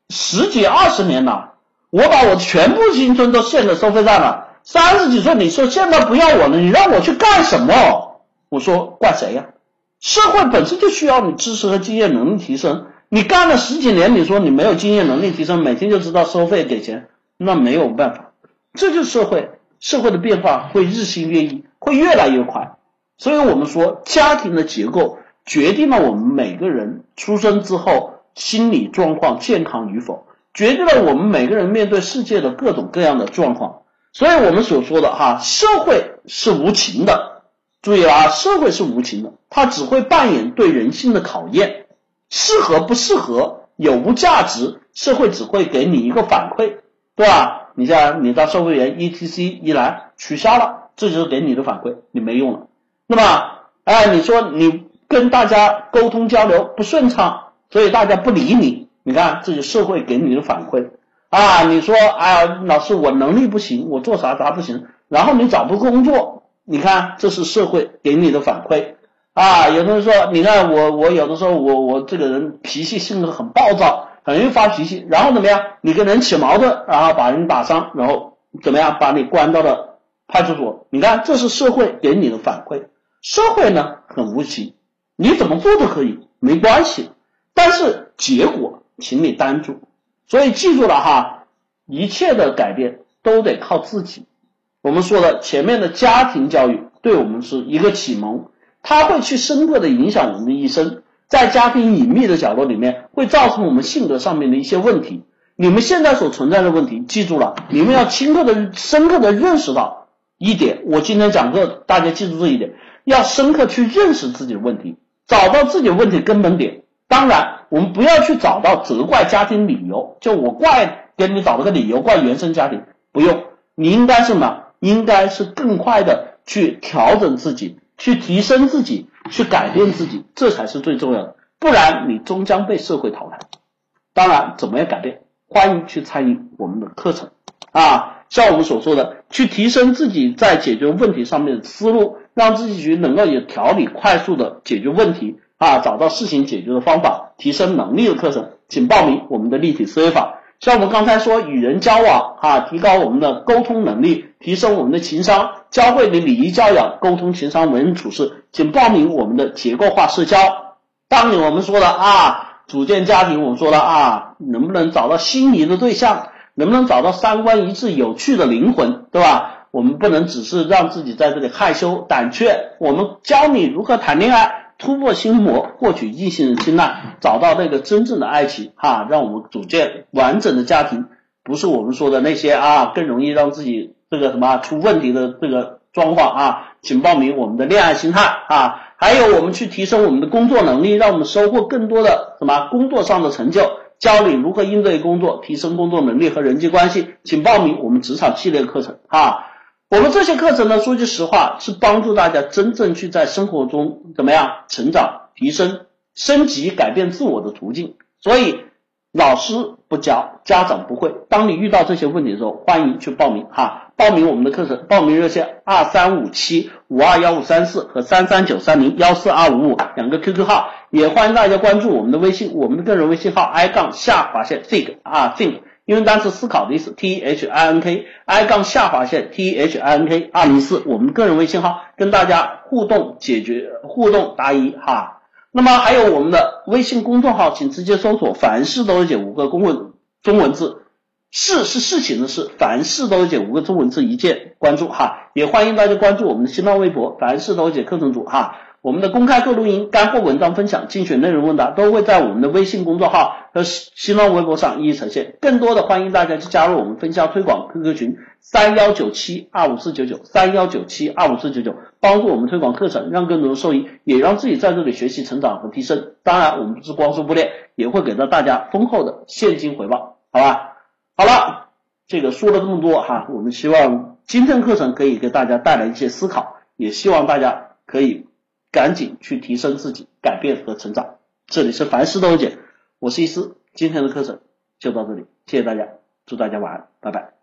A: 十几二十年了，我把我全部青春都献给收费站了。三十几岁，你说现在不要我了，你让我去干什么？我说怪谁呀？社会本身就需要你知识和经验能力提升。你干了十几年，你说你没有经验能力提升，每天就知道收费给钱，那没有办法。这就是社会，社会的变化会日新月异，会越来越快。所以我们说，家庭的结构决定了我们每个人出生之后心理状况健康与否，决定了我们每个人面对世界的各种各样的状况。所以我们所说的哈，社会是无情的，注意了啊，社会是无情的，它只会扮演对人性的考验，适合不适合，有无价值，社会只会给你一个反馈，对吧？你像你到收费员 ETC 一来取消了，这就是给你的反馈，你没用了。那么，哎，你说你跟大家沟通交流不顺畅，所以大家不理你，你看这就社会给你的反馈。啊，你说，哎，老师，我能力不行，我做啥啥不行，然后你找不工作，你看，这是社会给你的反馈啊。有的人说，你看我，我有的时候我我这个人脾气性格很暴躁，很容易发脾气，然后怎么样？你跟人起矛盾，然后把人打伤，然后怎么样？把你关到了派出所，你看，这是社会给你的反馈。社会呢很无情，你怎么做都可以，没关系，但是结果，请你担住。所以记住了哈，一切的改变都得靠自己。我们说的前面的家庭教育对我们是一个启蒙，它会去深刻的影响我们的一生，在家庭隐秘的角落里面会造成我们性格上面的一些问题。你们现在所存在的问题，记住了，你们要深刻的、深刻的认识到一点。我今天讲课，大家记住这一点，要深刻去认识自己的问题，找到自己问题根本点。当然。我们不要去找到责怪家庭理由，就我怪给你找了个理由怪原生家庭，不用，你应该是什么？应该是更快的去调整自己，去提升自己，去改变自己，这才是最重要的。不然你终将被社会淘汰。当然，怎么样改变？欢迎去参与我们的课程啊！像我们所说的，去提升自己在解决问题上面的思路，让自己去能够有条理、快速的解决问题。啊，找到事情解决的方法，提升能力的课程，请报名我们的立体思维法。像我们刚才说，与人交往啊，提高我们的沟通能力，提升我们的情商，教会你礼仪教养、沟通、情商、为人处事，请报名我们的结构化社交。当你我们说的啊，组建家庭，我们说了啊，能不能找到心仪的对象，能不能找到三观一致、有趣的灵魂，对吧？我们不能只是让自己在这里害羞胆怯，我们教你如何谈恋爱。突破心魔，获取异性的青睐，找到那个真正的爱情，哈，让我们组建完整的家庭，不是我们说的那些啊，更容易让自己这个什么出问题的这个状况啊，请报名我们的恋爱心态啊，还有我们去提升我们的工作能力，让我们收获更多的什么工作上的成就，教你如何应对工作，提升工作能力和人际关系，请报名我们职场系列课程啊。我们这些课程呢，说句实话，是帮助大家真正去在生活中怎么样成长、提升、升级、改变自我的途径。所以，老师不教，家长不会。当你遇到这些问题的时候，欢迎去报名哈，报名我们的课程，报名热线二三五七五二幺五三四和三三九三零幺四二五五两个 QQ 号，也欢迎大家关注我们的微信，我们的个人微信号 i 杠下划线 think 啊 think。英文单词思考的意思，T H I N K I 杠下划线 T H I N K 二零四，我们个人微信号，跟大家互动解决互动答疑哈。那么还有我们的微信公众号，请直接搜索“凡事都解”五个公文中文字，事是事情的事，凡事都解五个中文字一键关注哈。也欢迎大家关注我们的新浪微博“凡事都解课程组”哈。我们的公开课录音、干货文章分享、精选内容问答都会在我们的微信公众号和新浪微博上一一呈现。更多的欢迎大家去加入我们分销推广 QQ 群三幺九七二五四九九三幺九七二五四九九，帮助我们推广课程，让更多人受益，也让自己在这里学习成长和提升。当然，我们不是光说不练，也会给到大家丰厚的现金回报，好吧？好了，这个说了这么多哈，我们希望今天课程可以给大家带来一些思考，也希望大家可以赶紧去提升自己，改变和成长。这里是凡事都解，我是易思，今天的课程就到这里，谢谢大家，祝大家晚安，拜拜。